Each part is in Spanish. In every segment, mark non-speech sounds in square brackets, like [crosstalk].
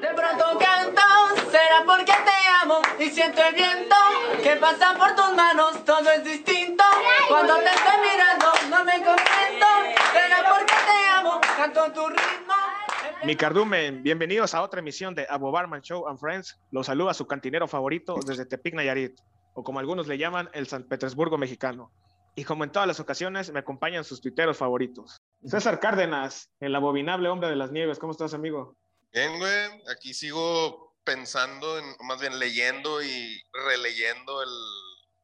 De pronto canto, será porque te amo y siento el viento que pasa por tus manos, todo es distinto. Cuando te estoy mirando, no me contento, será porque te amo, canto tu ritmo. Mi cardumen, bienvenidos a otra emisión de Abo Barman Show and Friends. Los saluda su cantinero favorito desde Tepic Nayarit, o como algunos le llaman, el San Petersburgo mexicano. Y como en todas las ocasiones, me acompañan sus tuiteros favoritos. César Cárdenas, el abominable hombre de las nieves. ¿Cómo estás, amigo? Bien, güey. Aquí sigo pensando, en, más bien leyendo y releyendo el,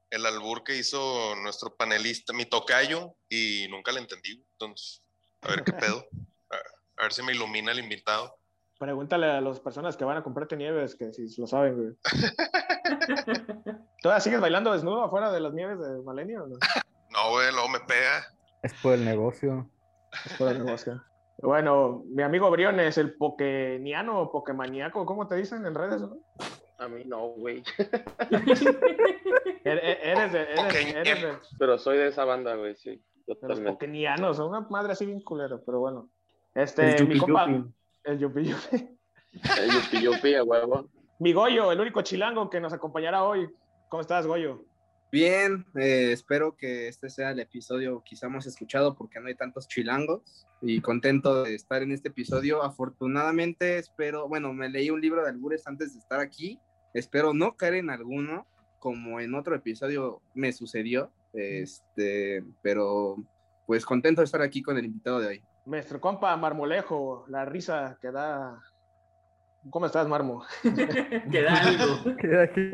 el albur que hizo nuestro panelista, mi tocayo, y nunca le entendí. Entonces, a ver qué pedo. A, a ver si me ilumina el invitado. Pregúntale a las personas que van a comprarte nieves que si lo saben, güey. ¿Todavía sigues bailando desnudo afuera de las nieves de Malenia o no? [laughs] No, güey, luego me pega. Es por el negocio. Es por el negocio. Bueno, mi amigo Briones, el pokeniano o pokemaniaco, ¿cómo te dicen en redes? No? A mí no, güey. [laughs] Eres, eres, de, eres, eres de, Pero soy de esa banda, güey, sí. los pokenianos, una madre así bien culero, pero bueno. Este, El mi yupi compa, yupi. el yupi yupi. El yupi yupi, a huevo. Mi Goyo, el único chilango que nos acompañará hoy. ¿Cómo estás, Goyo? Bien, eh, espero que este sea el episodio quizá más escuchado porque no hay tantos chilangos y contento de estar en este episodio. Afortunadamente espero, bueno, me leí un libro de albures antes de estar aquí, espero no caer en alguno como en otro episodio me sucedió, este, pero pues contento de estar aquí con el invitado de hoy. Nuestro compa Marmolejo, la risa que da. ¿Cómo estás, Marmo? Queda algo. Queda aquí.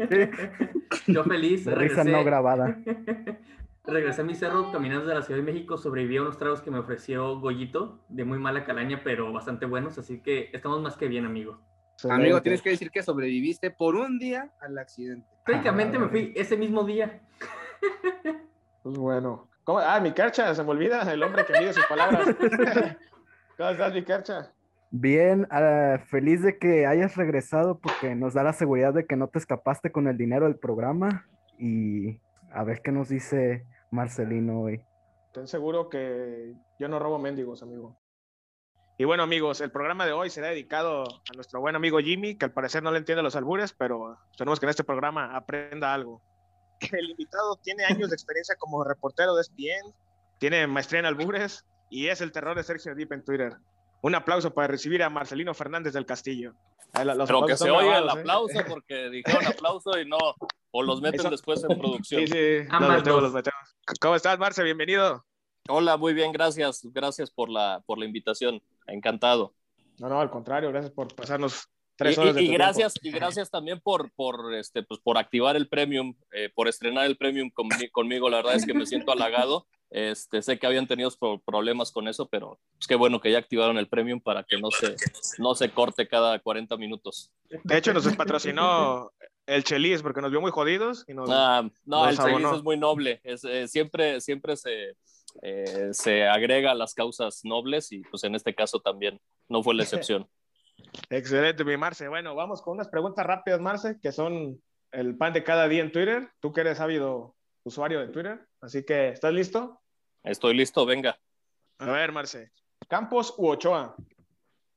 Yo feliz. La risa regresé- no grabada. [laughs] Regresé a mi cerro caminando de la Ciudad de México. Sobreviví a unos tragos que me ofreció Goyito, de muy mala calaña, pero bastante buenos. Así que estamos más que bien, amigo. Amigo, tienes que decir que sobreviviste por un día al accidente. Técnicamente me fui ese mismo día. [laughs] Pues bueno. ¿Cómo? Ah, mi carcha, se me olvida, el hombre que mide sus palabras. [laughs] ¿Cómo estás, mi carcha? Bien, ah, feliz de que hayas regresado porque nos da la seguridad de que no te escapaste con el dinero del programa. Y a ver qué nos dice Marcelino hoy. Ten seguro que yo no robo mendigos, amigo. Y bueno, amigos, el programa de hoy será dedicado a nuestro buen amigo Jimmy, que al parecer no le entiende los albures, pero tenemos que en este programa aprenda algo. [laughs] El invitado tiene años de experiencia como reportero de ESPN, tiene maestría en albures y es el terror de Sergio Deep en Twitter. Un aplauso para recibir a Marcelino Fernández del Castillo. Los Pero que se oiga el ¿eh? aplauso porque dijeron aplauso y no, o los meten Eso- después en producción. [laughs] Sí, sí, los Ambas metemos, los metemos. ¿Cómo estás, Marce? Bienvenido. Hola, muy bien, gracias. Gracias por la, por la invitación. Encantado. No, no, al contrario, gracias por pasarnos Y, tres horas de y- y tu gracias, tiempo. y gracias también por, por, este, pues, por activar el premium, eh, por estrenar el premium conmi- conmigo. La verdad es que me siento halagado. Este, sé que habían tenido pro- problemas con eso, pero es que bueno que ya activaron el premium para que no se, no se corte cada 40 minutos. De hecho, nos patrocinó el Chelis porque nos vio muy jodidos y nos... Ah, no, nos el abonó. es muy noble. Es, eh, siempre siempre se, eh, se agrega a las causas nobles y pues en este caso también no fue la excepción. [laughs] Excelente, mi Marce. Bueno, vamos con unas preguntas rápidas, Marce, que son el pan de cada día en Twitter. Tú que eres ávido usuario de Twitter, así que, ¿estás listo? Estoy listo, venga. A ver, Marce. ¿Campos u Ochoa?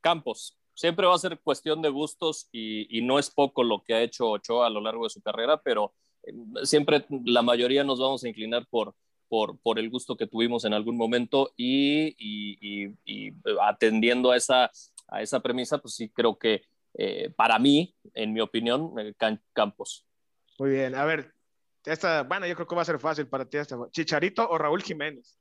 Campos. Siempre va a ser cuestión de gustos y, y no es poco lo que ha hecho Ochoa a lo largo de su carrera, pero eh, siempre la mayoría nos vamos a inclinar por, por, por el gusto que tuvimos en algún momento y, y- y- y atendiendo a esa, a esa premisa, pues sí creo que eh, para mí, en mi opinión, eh, Campos. Muy bien, a ver. Esta, bueno, yo creo que va a ser fácil para ti esta. ¿Chicharito o Raúl Jiménez?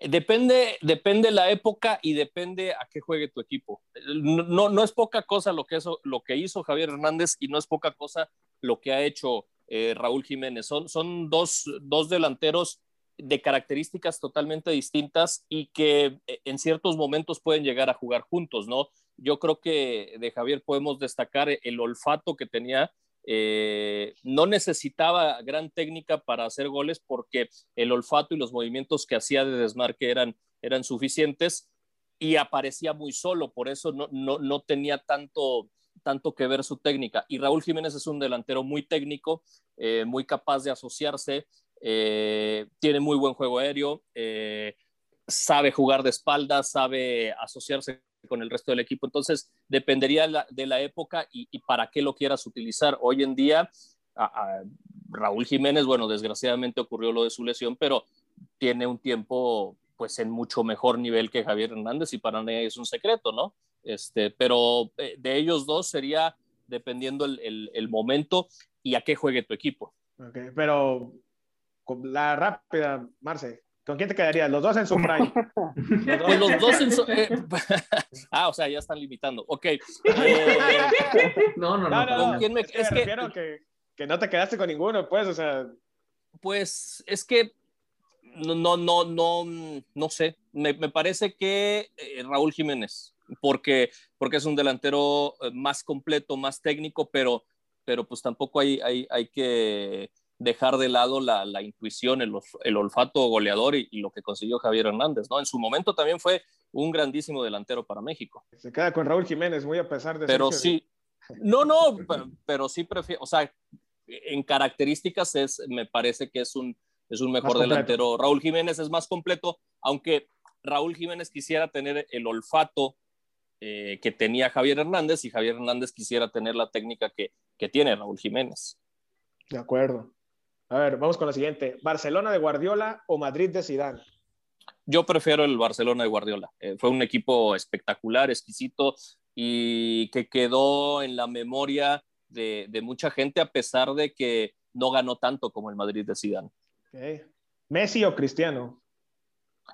Depende, depende la época y depende a qué juegue tu equipo. No, no, es poca cosa lo que, lo que hizo Javier Hernández y no es poca cosa lo que ha hecho eh, Raúl Jiménez. Son, son dos, dos delanteros de características totalmente distintas y que eh, en ciertos momentos pueden llegar a jugar juntos, ¿no? Yo creo que de Javier podemos destacar el olfato que tenía eh, no necesitaba gran técnica para hacer goles porque el olfato y los movimientos que hacía de desmarque eran, eran suficientes y aparecía muy solo, por eso no, no, no tenía tanto, tanto que ver su técnica. Y Raúl Jiménez es un delantero muy técnico, eh, muy capaz de asociarse, eh, tiene muy buen juego aéreo, sabe jugar de espaldas, sabe asociarse con el resto del equipo. Entonces, dependería de la época y, para qué lo quieras utilizar. Hoy en día, Raúl Jiménez, bueno, desgraciadamente ocurrió lo de su lesión, pero tiene un tiempo pues en mucho mejor nivel que Javier Hernández y para nadie es un secreto, ¿no? Este, pero eh, de ellos dos sería dependiendo el, momento y a qué juegue tu equipo. Okay, pero la rápida, Marce, ¿con quién te quedarías? Los dos en su prime. Los dos, pues los dos en su, eh, [laughs] ah, o sea, ya están limitando. Ok. Eh, no, no, no. No, no, ¿Con no, quién me- es que es me que- refiero que, que no te quedaste con ninguno, pues, o sea, Pues es que no, no, no, no, no sé. Me, me parece que eh, Raúl Jiménez, porque, porque es un delantero eh, más completo, más técnico, pero, pero pues tampoco hay, hay, hay que dejar de lado la, la intuición, el, el olfato goleador y, y lo que consiguió Javier Hernández, ¿no? En su momento también fue un grandísimo delantero para México. se queda con Raúl Jiménez, muy a pesar de Pero Sergio. sí, no, no, pero, pero sí prefiero, o sea, en características es, me parece que es un, es un mejor delantero. Raúl Jiménez es más completo, aunque Raúl Jiménez quisiera tener el olfato eh, que tenía Javier Hernández y Javier Hernández quisiera tener la técnica que, que tiene Raúl Jiménez. De acuerdo. A ver, vamos con la siguiente. ¿Barcelona de Guardiola o Madrid de Zidane? Yo prefiero el Barcelona de Guardiola. Eh, fue un equipo espectacular, exquisito y que quedó en la memoria de, de mucha gente a pesar de que no ganó tanto como el Madrid de Zidane. ¿Messi o Cristiano?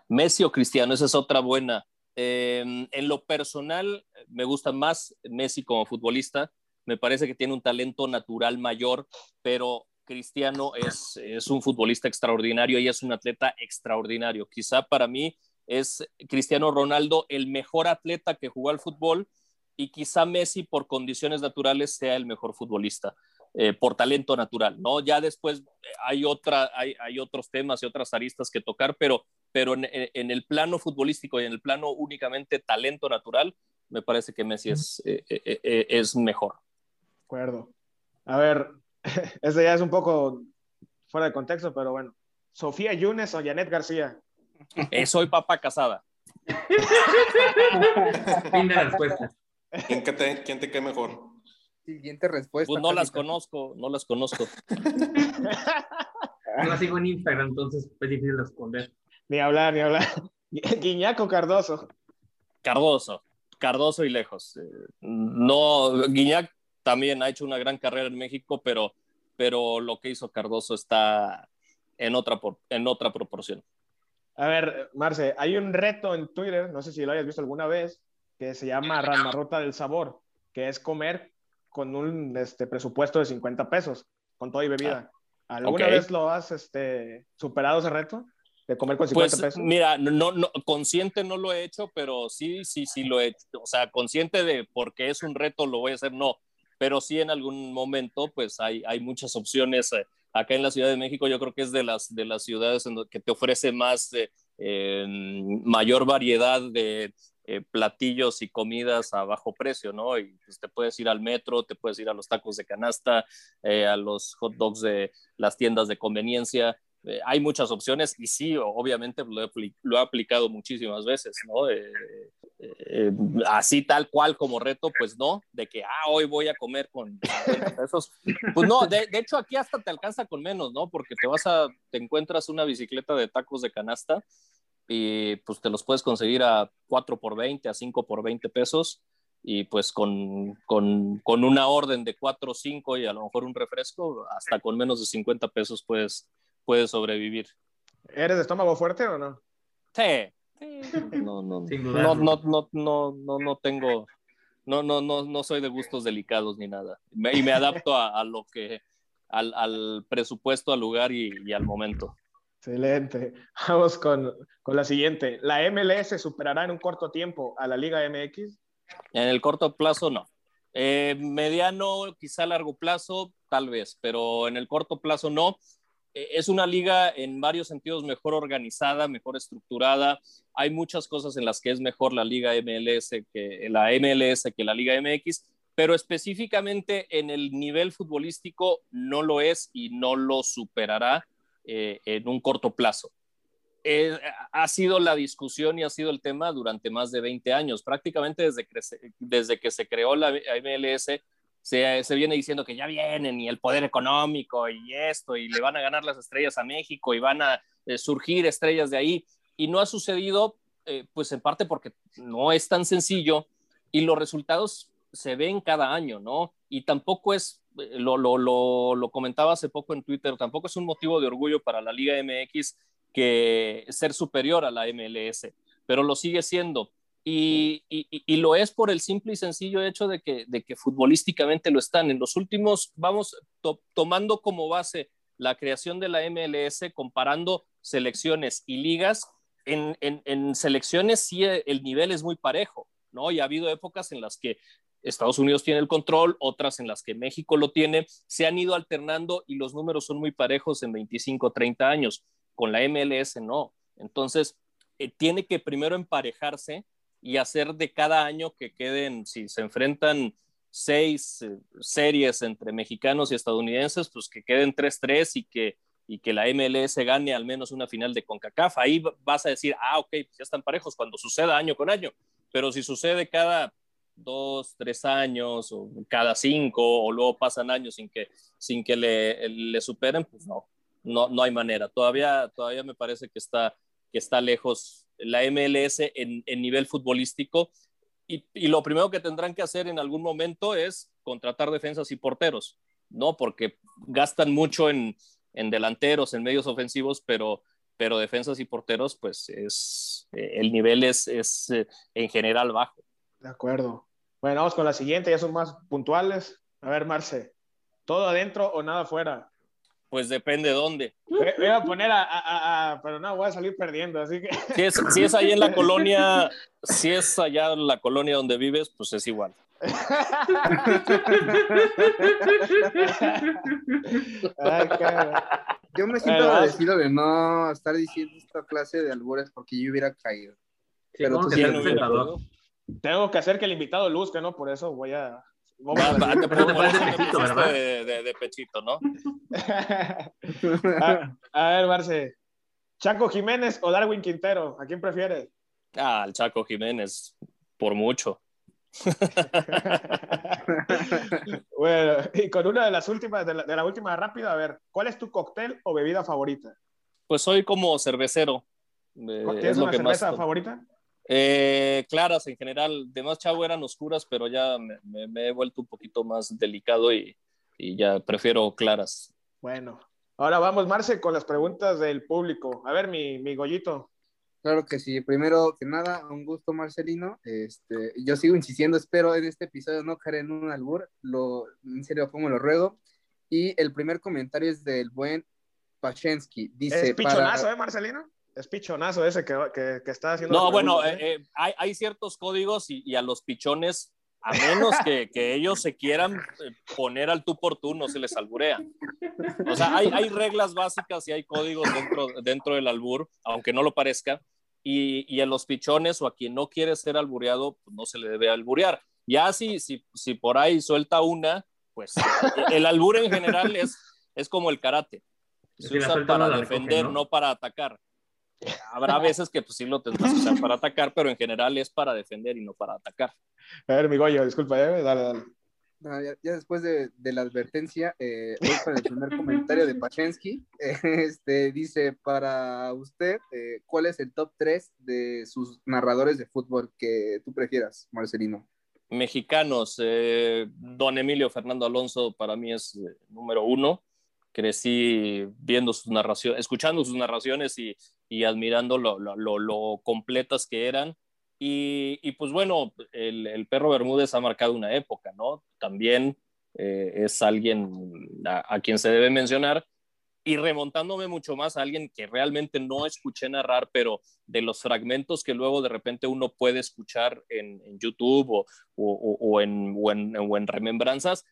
Messi o Cristiano, esa es otra buena. Eh, en lo personal, me gusta más Messi como futbolista. Me parece que tiene un talento natural mayor, pero Cristiano es, es un futbolista extraordinario y es un atleta extraordinario. Quizá para mí es Cristiano Ronaldo el mejor atleta que jugó al fútbol y quizá Messi por condiciones naturales sea el mejor futbolista. Eh, por talento natural, ¿no? Ya después eh, hay, otra, hay, hay otros temas y otras aristas que tocar, pero pero en, en, el plano futbolístico y en el plano únicamente talento natural, me parece que Messi es, eh, eh, es mejor. De acuerdo. A ver, [laughs] este ya es un poco fuera de contexto, pero bueno. ¿Sofía Yunes o Janet García? Eh, soy papá casada. [laughs] Fin de la respuesta. ¿Quién, que te, ¿Quién te cae mejor? Siguiente respuesta. Pues no las conozco, no las conozco. [laughs] No la sigo en Instagram, entonces es difícil responder. Ni hablar, ni hablar. Guiñaco Cardoso. Cardoso, Cardoso y lejos. Eh, no, Guiñac también ha hecho una gran carrera en México, pero, pero lo que hizo Cardoso está en otra, en otra proporción. A ver, Marce, hay un reto en Twitter, no sé si lo hayas visto alguna vez, que se llama Ramarrota del Sabor, que es comer con un este, presupuesto de 50 pesos, con todo y bebida. ¿Alguna okay. vez lo has este, superado ese reto? De comer con 50 pues, pesos. Mira, no, no, consciente no lo he hecho, pero sí, sí, sí lo he hecho. O sea, consciente de porque es un reto, lo voy a hacer, no. Pero sí en algún momento, pues hay, hay muchas opciones. Eh, acá en la Ciudad de México yo creo que es de las, de las ciudades en que te ofrece más, eh, mayor variedad de eh, platillos y comidas a bajo precio, ¿no? Y pues, te puedes ir al metro, te puedes ir a los tacos de canasta, a los hot dogs de las tiendas de conveniencia. Eh, hay muchas opciones y sí, obviamente lo he, lo he aplicado muchísimas veces, ¿no? Eh, eh, así tal cual como reto, pues no, de que, ah, hoy voy a comer con 50 [laughs] pesos. Pues no, de, de, hecho aquí hasta te alcanza con menos, ¿no? Porque te vas a, te encuentras una bicicleta de tacos de canasta y pues te los puedes conseguir a 4 por 20, a 5 por 20 pesos y pues con, con, con una orden de 4 o 5 y a lo mejor un refresco, hasta con menos de 50 pesos puedes, puedes sobrevivir. ¿Eres de estómago fuerte o no? Sí. No, no, no, no, no, no, no, no tengo, no, no, no, no soy de gustos delicados ni nada. Me, y me adapto a, a lo que, al, al, presupuesto, al lugar y, y, al momento. Excelente. Vamos con, con, la siguiente. ¿La MLS superará en un corto tiempo a la Liga MX? En el corto plazo, no. Eh, mediano, quizá largo plazo, tal vez, pero en el corto plazo no es una liga en varios sentidos mejor organizada, mejor estructurada. Hay muchas cosas en las que es mejor la liga MLS que la MLS que la liga MX, pero específicamente en el nivel futbolístico no lo es y no lo superará eh, en un corto plazo. eh, ha sido la discusión y ha sido el tema durante más de 20 años. Prácticamente desde desde que se creó la MLS, se, viene diciendo que ya vienen y el poder económico y esto, y le van a ganar las estrellas a México y van a eh, surgir estrellas de ahí. Y no ha sucedido, eh, pues en parte porque no es tan sencillo y los resultados se ven cada año, ¿no? Y tampoco es, eh, lo, lo, lo, lo comentaba hace poco en Twitter, tampoco es un motivo de orgullo para la Liga MX que ser superior a la MLS, pero lo sigue siendo. Y, y, y, lo es por el simple y sencillo hecho de que, de que futbolísticamente lo están. En los últimos, vamos to, tomando como base la creación de la MLS, comparando selecciones y ligas, en, en, en selecciones sí el nivel es muy parejo, ¿no? Y ha habido épocas en las que Estados Unidos tiene el control, otras en las que México lo tiene, se han ido alternando y los números son muy parejos en 25, 30 años con la MLS no. Entonces, eh, tiene que primero emparejarse y hacer de cada año que queden, si se enfrentan seis eh, series entre mexicanos y estadounidenses, pues que queden 3-3 y que, y que la MLS gane al menos una final de CONCACAF. Ahí vas a decir, ah, ok, pues ya están parejos cuando suceda año con año. Pero si sucede cada dos, tres años o cada cinco o luego pasan años sin que, sin que le, le superen, pues no, no, no hay manera. Todavía, todavía me parece que está, que está lejos la MLS en, nivel futbolístico. Y, lo primero que tendrán que hacer en algún momento es contratar defensas y porteros, ¿no? Porque gastan mucho en, en delanteros, en medios ofensivos, pero, pero defensas y porteros, pues es, el nivel es, es en general bajo. De acuerdo. Bueno, vamos con la siguiente, ya son más puntuales. A ver, Marce, ¿todo adentro o nada afuera? Pues depende dónde. Voy a poner a, a, a, pero no, voy a salir perdiendo, así que... Si es, si es ahí en la [laughs] colonia, si es allá en la colonia donde vives, pues es igual. Ay, yo me siento agradecido de no estar diciendo esta clase de albures porque yo hubiera caído. Sí, Pero tú que sí presentador. Tengo que hacer que el invitado luzca, ¿no? Por eso voy a... Vamos a- te Pero te por eso pones de pechito, pusiste ¿verdad? De, de- de pechito, ¿no? [laughs] a, a ver, Marce. ¿Chaco Jiménez o Darwin Quintero? ¿A quién prefieres? Ah, el Chaco Jiménez, por mucho. [laughs] bueno, y con una de las últimas, de la, de la última rápida, a ver, ¿cuál es tu cóctel o bebida favorita? Pues soy como cervecero. eh, ¿Tienes es lo una que cerveza favorita? Eh, claras en general, de más chavo eran oscuras, pero ya me, me- me he vuelto un poquito más delicado y, y ya prefiero claras. Bueno, ahora vamos, Marce, con las preguntas del público. A ver, mi, mi Goyito. Claro que sí. Primero que nada, un gusto, Marcelino. Este, yo sigo insistiendo, espero en este episodio no caer en un albur. Lo, en serio, como lo ruego. Y el primer comentario es del buen Pachensky. Dice, ¿Es pichonazo, para- eh, Marcelino? Es pichonazo ese que, que, que está haciendo. No, bueno, preguntas, eh, eh, hay, hay ciertos códigos y, y a los pichones, a menos que, que ellos se quieran eh, poner al tú por tú, no se les alburea. O sea, hay, hay reglas básicas y hay códigos dentro, dentro del albur, aunque no lo parezca, y, y a los pichones o a quien no quiere ser albureado, pues no se le debe alburear. Ya si, si, si por ahí suelta una, pues el albur en general es, es como el karate. Se usa para defender, ¿no? no para atacar. Habrá veces que pues sí lo tendrás que usar para atacar, pero en general es para defender y no para atacar. A ver, mi Goyo, disculpa, eh, dale, dale. Ah, ya, ya después de, de la advertencia, eh, voy para el primer comentario de Pachensky. Este, dice, para usted, eh, ¿cuál es el top 3 de sus narradores de fútbol que tú prefieras, Marcelino? Mexicanos, eh, don Emilio Fernando Alonso para mí es eh, número uno. Crecí viendo sus narraciones, escuchando sus narraciones y, y admirando lo, lo, completas que eran. Y, y pues bueno, el, perro Bermúdez ha marcado una época, ¿no? También eh, es alguien a, quien se debe mencionar. Y remontándome mucho más a alguien que realmente no escuché narrar, pero de los fragmentos que luego de repente uno puede escuchar en, YouTube o, o, o, en, o, en, en remembranzas,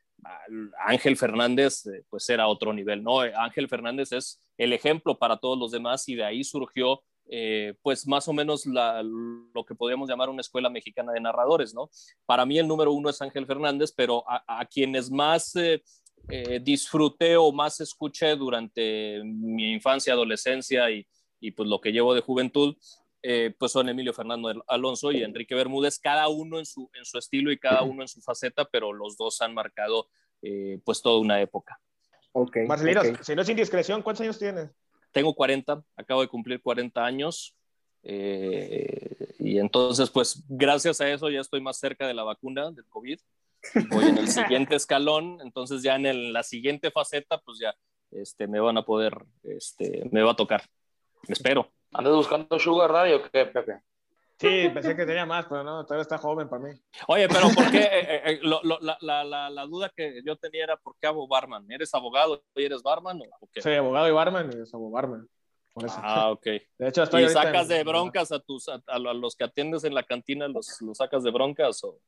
Ángel Fernández eh, pues era otro nivel, ¿no? Ángel Fernández es el ejemplo para todos los demás y de ahí surgió eh, pues más o menos lo que podríamos llamar una escuela mexicana de narradores, ¿no? Para mí el número uno es Ángel Fernández, pero a, quienes más eh, eh, disfruté o más escuché durante mi infancia, adolescencia y, y pues lo que llevo de juventud, eh, pues son Emilio Fernando Alonso y Enrique Bermúdez, cada uno en su, en su estilo y cada uno en su faceta, pero los dos han marcado eh, pues toda una época. Ok. Marcelino, ok. si no es indiscreción, ¿cuántos años tienes? Tengo 40, acabo de cumplir 40 años. eh, y entonces, pues gracias a eso ya estoy más cerca de la vacuna del COVID. Voy en el [laughs] siguiente escalón, entonces ya en el- la siguiente faceta, pues ya este, me van a poder, este, me va a tocar. Espero. ¿Andas buscando Sugar Daddy o qué, Pepe? Sí, pensé que tenía más, pero no, todavía está joven para mí. Oye, pero ¿por qué? Eh, eh, eh, lo- lo- la, la- la- la duda que yo tenía era, ¿por qué hago barman? ¿Eres abogado y eres barman o o qué? Soy abogado y barman y soy barman. Por eso. Ah, ok. De hecho, estoy ¿Y sacas en- de broncas a, tus, a, a los que atiendes en la cantina, los, los sacas de broncas o O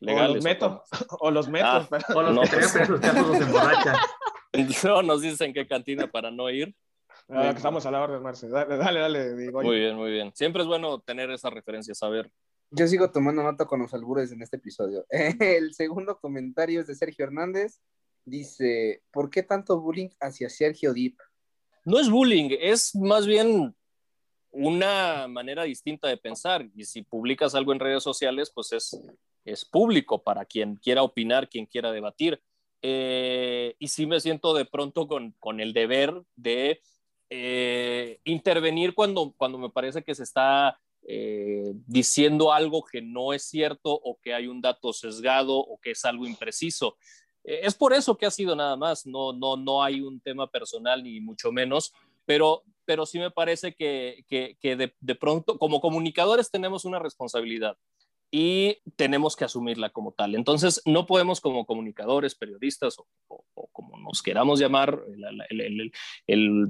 legales? los meto. [laughs] O los meto. Ah. pero- O los No, que pues. presos los emborrachan. [laughs] No nos dicen qué cantina para no ir. Ah, que estamos a la orden, Marce. Dale, dale, dale. Digo, Muy bien, muy bien. Siempre es bueno tener esa referencia, saber. Yo sigo tomando nota con los albures en este episodio. [laughs] El segundo comentario es de Sergio Hernández. Dice, ¿por qué tanto bullying hacia Sergio Deep? No es bullying, es más bien una manera distinta de pensar. Y si publicas algo en redes sociales, pues es, es público para quien quiera opinar, quien quiera debatir. Eh, y sí me siento de pronto con, con el deber de eh, intervenir cuando, cuando me parece que se está eh, diciendo algo que no es cierto o que hay un dato sesgado o que es algo impreciso. Eh, es por eso que ha sido nada más, no, no, no hay un tema personal ni mucho menos, pero, pero sí me parece que, que, de, de pronto como comunicadores tenemos una responsabilidad y tenemos que asumirla como tal. Entonces, no podemos como comunicadores, periodistas o, nos queramos llamar, el, el, el, el,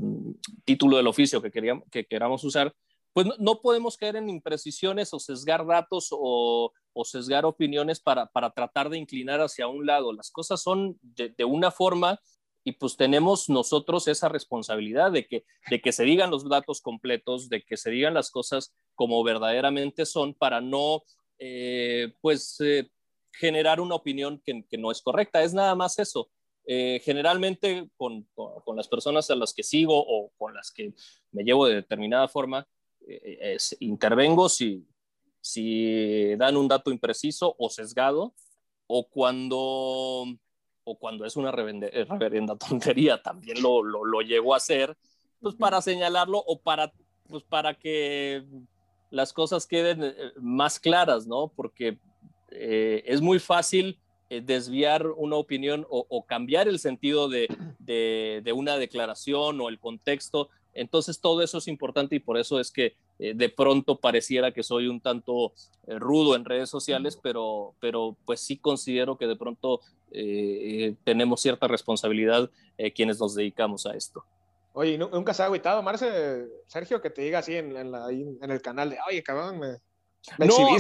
título del oficio que, queríamos, que queramos usar, pues no, no, podemos caer en imprecisiones o sesgar datos o, o sesgar opiniones para, para, tratar de inclinar hacia un lado. Las cosas son de, de, una forma y pues tenemos nosotros esa responsabilidad de que, de que se digan los datos completos, de que se digan las cosas como verdaderamente son para no eh, pues eh, generar una opinión que, que, no es correcta. Es nada más eso. Eh, generalmente con, con, con, las personas a las que sigo o con las que me llevo de determinada forma, eh, es, intervengo si, si dan un dato impreciso o sesgado o cuando, o cuando es una reverenda, reverenda [laughs] tontería, también lo, lo, lo llego a hacer, pues para señalarlo o para, pues para que las cosas queden eh, más claras, ¿no? Porque eh, es muy fácil eh, desviar una opinión o, o cambiar el sentido de, de, de, una declaración o el contexto. Entonces todo eso es importante y por eso es que eh, de pronto pareciera que soy un tanto eh, rudo en redes sociales, pero, pero pues sí considero que de pronto eh, tenemos cierta responsabilidad eh, quienes nos dedicamos a esto. Oye, ¿nunca se ha agüitado, Marce, Sergio, que te diga así en, en, la, en el canal de, oye, cabrón, me no,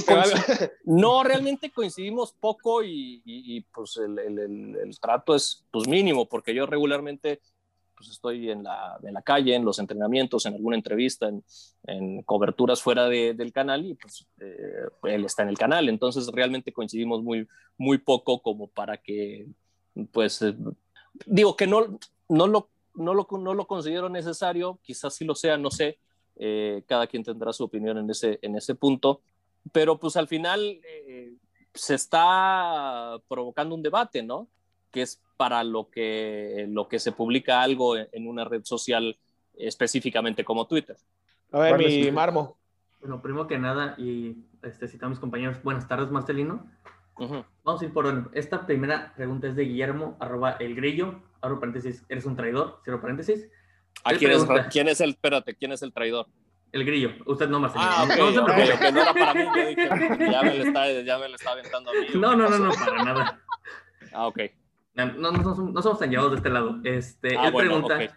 no, realmente coincidimos poco y, y, y pues el, el, el, el, trato es pues mínimo, porque yo regularmente pues estoy en la, en la calle, en los entrenamientos, en alguna entrevista, en, en coberturas fuera de, del canal y pues eh, él está en el canal, entonces realmente coincidimos muy, muy poco como para que, pues, eh, digo que no, no lo no lo, no lo considero necesario, quizás sí lo sea, no sé, eh, cada quien tendrá su opinión en ese, en ese punto, pero pues al final eh, se está provocando un debate, ¿no? Que es para lo que, lo que se publica algo en, una red social específicamente como Twitter. A ver, mi sí. marmo. Bueno, primero que nada, y este, citamos mis compañeros, buenas tardes, Marcelino. Uh -huh. Vamos a ir por orden. Esta primera pregunta es de Guillermo, arroba el grillo, abro paréntesis, eres un traidor, cierro paréntesis. ¿A quién, es, ¿Quién es el, espérate, quién es el traidor? El grillo, usted no, Marcelino. Ah, okay, no, okay, no era para mí, yo dije, [laughs] ya me le está, ya me le está aventando a mí. No, no, no, no, para nada. Ah, ok. No, no, no, no somos tan llevados de este lado. Este, ah, él bueno, pregunta, okay.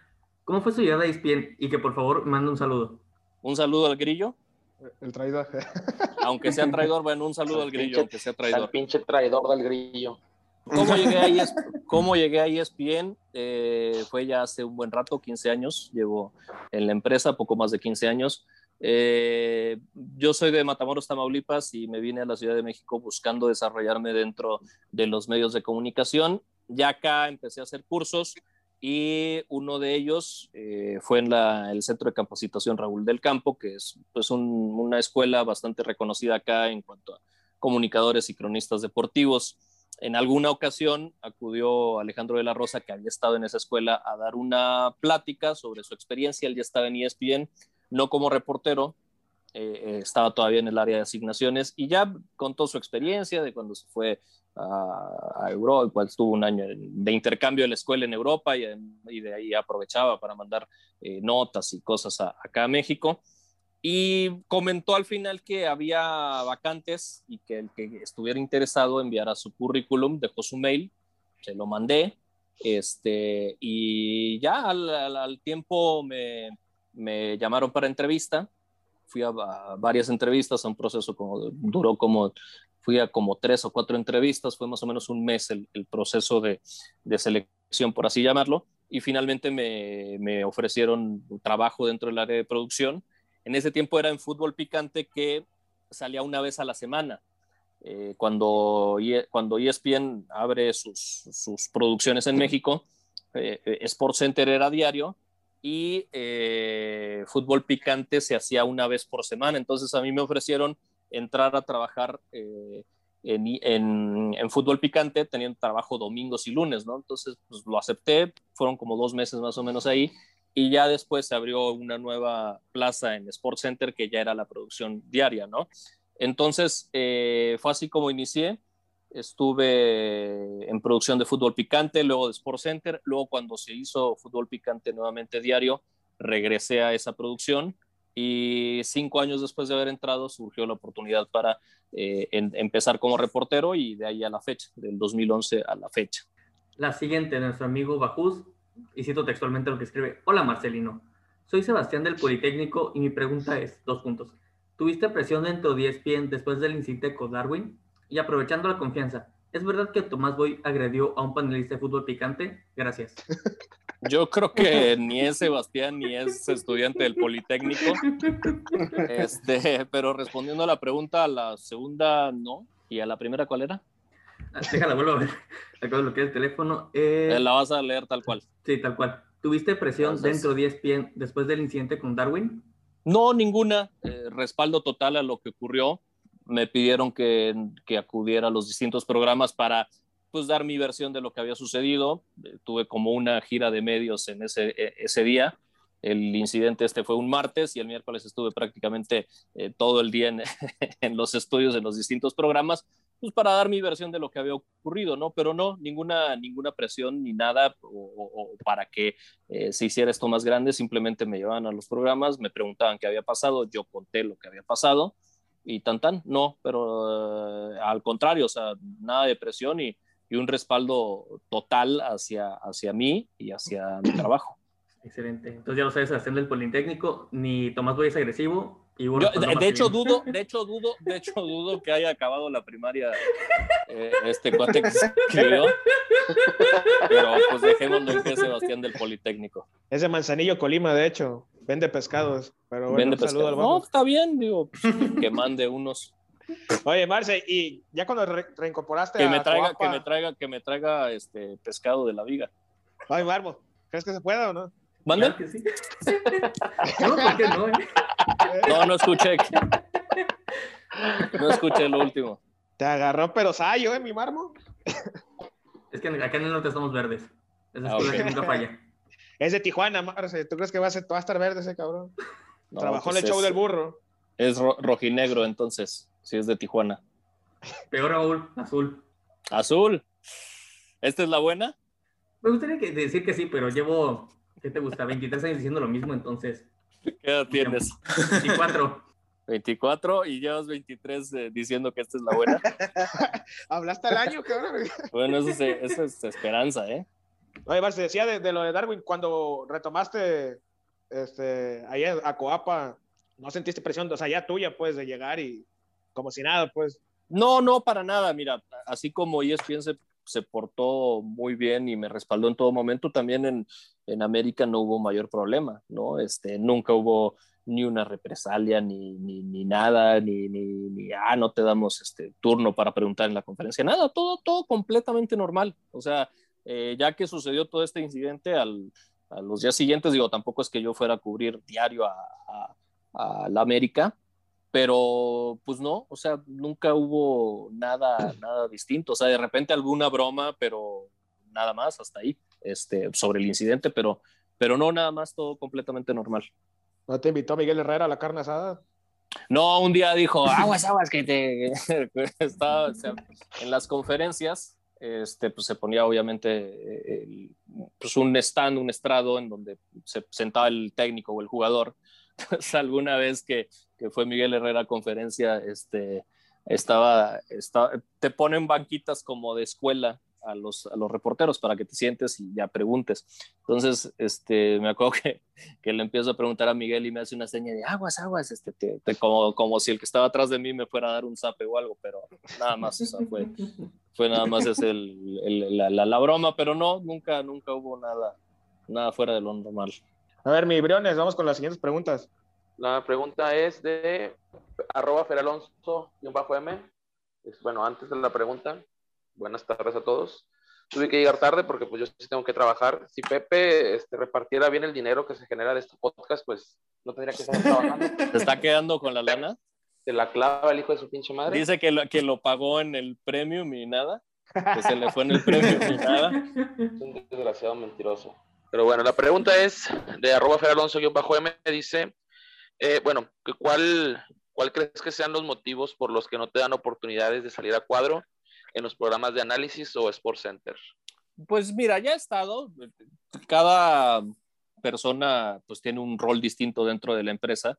¿cómo fue su llegada a ESPN? Y que por favor mande un saludo. Un saludo al grillo. El traidor. Aunque sea traidor, bueno, un saludo al grillo, aunque sea traidor. El pinche traidor del grillo. ¿Cómo llegué a [laughs] ESPN? ¿Cómo llegué a ESPN? Eh, fue ya hace un buen rato, 15 años. Llevo en la empresa poco más de 15 años. Eh, yo soy de Matamoros, Tamaulipas, y me vine a la Ciudad de México buscando desarrollarme dentro de los medios de comunicación. Ya acá empecé a hacer cursos y uno de ellos eh, fue en la, el Centro de Capacitación Raúl del Campo, que es pues, un, una escuela bastante reconocida acá en cuanto a comunicadores y cronistas deportivos. En alguna ocasión acudió Alejandro de la Rosa, que había estado en esa escuela, a dar una plática sobre su experiencia. Él ya estaba en ESPN, no como reportero, eh, eh, estaba todavía en el área de asignaciones y ya contó su experiencia de cuando se fue a, Europa, cual estuvo un año de intercambio de la escuela en Europa y, de ahí aprovechaba para mandar eh, notas y cosas acá a México. Y comentó al final que había vacantes y que el que estuviera interesado enviara su currículum, dejó su mail, se lo mandé, este, y ya al, tiempo me, llamaron para entrevista, fui a, varias entrevistas, a un proceso como, duró como, fui a como tres o cuatro entrevistas, fue más o menos un mes el, el proceso de, de, selección, por así llamarlo, y finalmente me, me ofrecieron trabajo dentro del área de producción en ese tiempo era en fútbol picante que salía una vez a la semana. Eh, cuando, e, cuando ESPN abre sus, sus producciones en México, eh, eh Sport Center era diario y eh, fútbol picante se hacía una vez por semana. Entonces a mí me ofrecieron entrar a trabajar en, en, en, fútbol picante, teniendo trabajo domingos y lunes, ¿no? Entonces pues, lo acepté, fueron como dos meses más o menos ahí y ya después se abrió una nueva plaza en Sports Center que ya era la producción diaria, ¿no? Entonces, eh, fue así como inicié. Estuve en producción de fútbol picante, luego de Sports Center, luego cuando se hizo fútbol picante nuevamente diario, regresé a esa producción y cinco años después de haber entrado surgió la oportunidad para eh, empezar como reportero y de ahí a la fecha, del 2011 a la fecha. La siguiente, nuestro amigo Bajuz y cito textualmente lo que escribe, hola Marcelino, soy Sebastián del Politécnico y mi pregunta es, dos puntos, ¿tuviste presión dentro de ESPN después del incidente con Darwin? Y aprovechando la confianza, ¿es verdad que Tomás Boy agredió a un panelista de fútbol picante? Gracias. Yo creo que ni es Sebastián ni es estudiante del Politécnico. Este, pero respondiendo a la pregunta, a la segunda no. ¿Y a la primera cuál era? Ah, déjala, vuelvo a ver. [laughs] Acabo de bloquear el teléfono. Eh, la vas a leer tal cual. Sí, tal cual. ¿Tuviste presión dentro de ESPN después del incidente con Darwin? No, ninguna. Eh, respaldo total a lo que ocurrió. Me pidieron que, que, acudiera a los distintos programas para pues dar mi versión de lo que había sucedido. Eh, tuve como una gira de medios en ese, e, ese día. El incidente este fue un martes y el miércoles estuve prácticamente todo el día en, [laughs] en, los estudios, en los distintos programas, pues para dar mi versión de lo que había ocurrido, ¿no? Pero no, ninguna, ninguna presión ni nada o, para que eh, se hiciera esto más grande, simplemente me llevaban a los programas, me preguntaban qué había pasado, yo conté lo que había pasado y tan tan, no, pero eh, al contrario, o sea, nada de presión y, y, un respaldo total hacia, hacia mí y hacia mi trabajo. Excelente. Entonces ya lo sabes, haciendo el Politécnico, ni Tomás Boy es agresivo, de, hecho dudo, [laughs] de hecho dudo, de hecho dudo que haya acabado la primaria eh, este cuate que [laughs] escribió. Pero pues dejémoslo en que Sebastián del Politécnico. Es de Manzanillo, Colima, de hecho. Vende pescados. Pero bueno, Vende pescados. No, está bien, digo, pues, que mande unos. Oye, Marce, y ya cuando reincorporaste que me traiga, que me traiga, que me traiga este pescado de la viga. Ay, Marmo, ¿crees que se pueda o no? ¿Manda? que sí. [laughs] no, ¿por qué no? Eh? No, no escuché. No escuché lo último. Te agarró pero sayo, ¿eh, mi marmo? Es que acá en el norte estamos verdes. Esa es ah, que nunca falla. Es de Tijuana, Marce. ¿Tú crees que va a, ser, va a estar verde ese cabrón? Trabajó en el pues show del burro. Es rojinegro, entonces, si es de Tijuana. Peor Raúl, azul. ¿Azul? ¿Esta es la buena? Me gustaría decir que sí, pero llevo, ¿qué te gusta? 23 años diciendo lo mismo, entonces ¿Qué edad tienes? 24. 24 y llevas 23 eh, diciendo que esta es la buena. [laughs] Hablaste al año, cabrón. bueno, eso es, es esperanza, ¿eh? Oye, Marce, decía de, lo de Darwin, cuando retomaste este, ahí a Coapa, ¿no sentiste presión, o sea, ya tuya, pues, de llegar y como si nada, pues? No, no, para nada. Mira, así como ESPN se se portó muy bien y me respaldó en todo momento, también en, en América no hubo mayor problema, ¿no? Este, nunca hubo ni una represalia, ni, ni, ni nada, ni, ni, ni, ah, no te damos este turno para preguntar en la conferencia, nada, todo, todo completamente normal. O sea, Eh, ya que sucedió todo este incidente, al, a los días siguientes, digo, tampoco es que yo fuera a cubrir diario a, a, a la América, pero pues no, o sea, nunca hubo nada, nada distinto, o sea, de repente alguna broma, pero nada más, hasta ahí, este, sobre el incidente, pero, pero no, nada más, todo completamente normal. ¿No te invitó Miguel Herrera a la carne asada? No, un día dijo, [laughs] aguas, aguas, que te... [laughs] Estaba, o sea, en las conferencias, este, pues se ponía obviamente eh, el, pues un stand, un estrado en donde se sentaba el técnico o el jugador. [laughs] Alguna vez que, que, fue Miguel Herrera a conferencia, este, estaba, estaba, te ponen banquitas como de escuela a los, a los reporteros para que te sientes y ya preguntes. Entonces, este, me acuerdo que, que le empiezo a preguntar a Miguel y me hace una seña de aguas, aguas, este, te, te, como, como si el que estaba atrás de mí me fuera a dar un zape o algo, pero nada más, o sea, fue, fue nada más es el, el, la, la, la, broma, pero no, nunca, nunca hubo nada, nada fuera de lo normal. A ver, mi Briones, vamos con las siguientes preguntas. La pregunta es de arroba feralonso-m. Bueno, antes de la pregunta, buenas tardes a todos. Tuve que llegar tarde porque pues yo sí tengo que trabajar. Si Pepe este, repartiera bien el dinero que se genera de este podcast, pues no tendría que estar trabajando. [laughs] ¿Se está quedando con la lana? Se la clava el hijo de su pinche madre. Dice que lo, que lo pagó en el premium y nada. Que se le fue en el premium y nada. Es un desgraciado mentiroso. Pero bueno, la pregunta es de arroba feralonso-m. Dice, eh, bueno, ¿cuál, ¿cuál crees que sean los motivos por los que no te dan oportunidades de salir a cuadro en los programas de análisis o Sports Center? Pues mira, ya he estado. Cada persona pues tiene un rol distinto dentro de la empresa.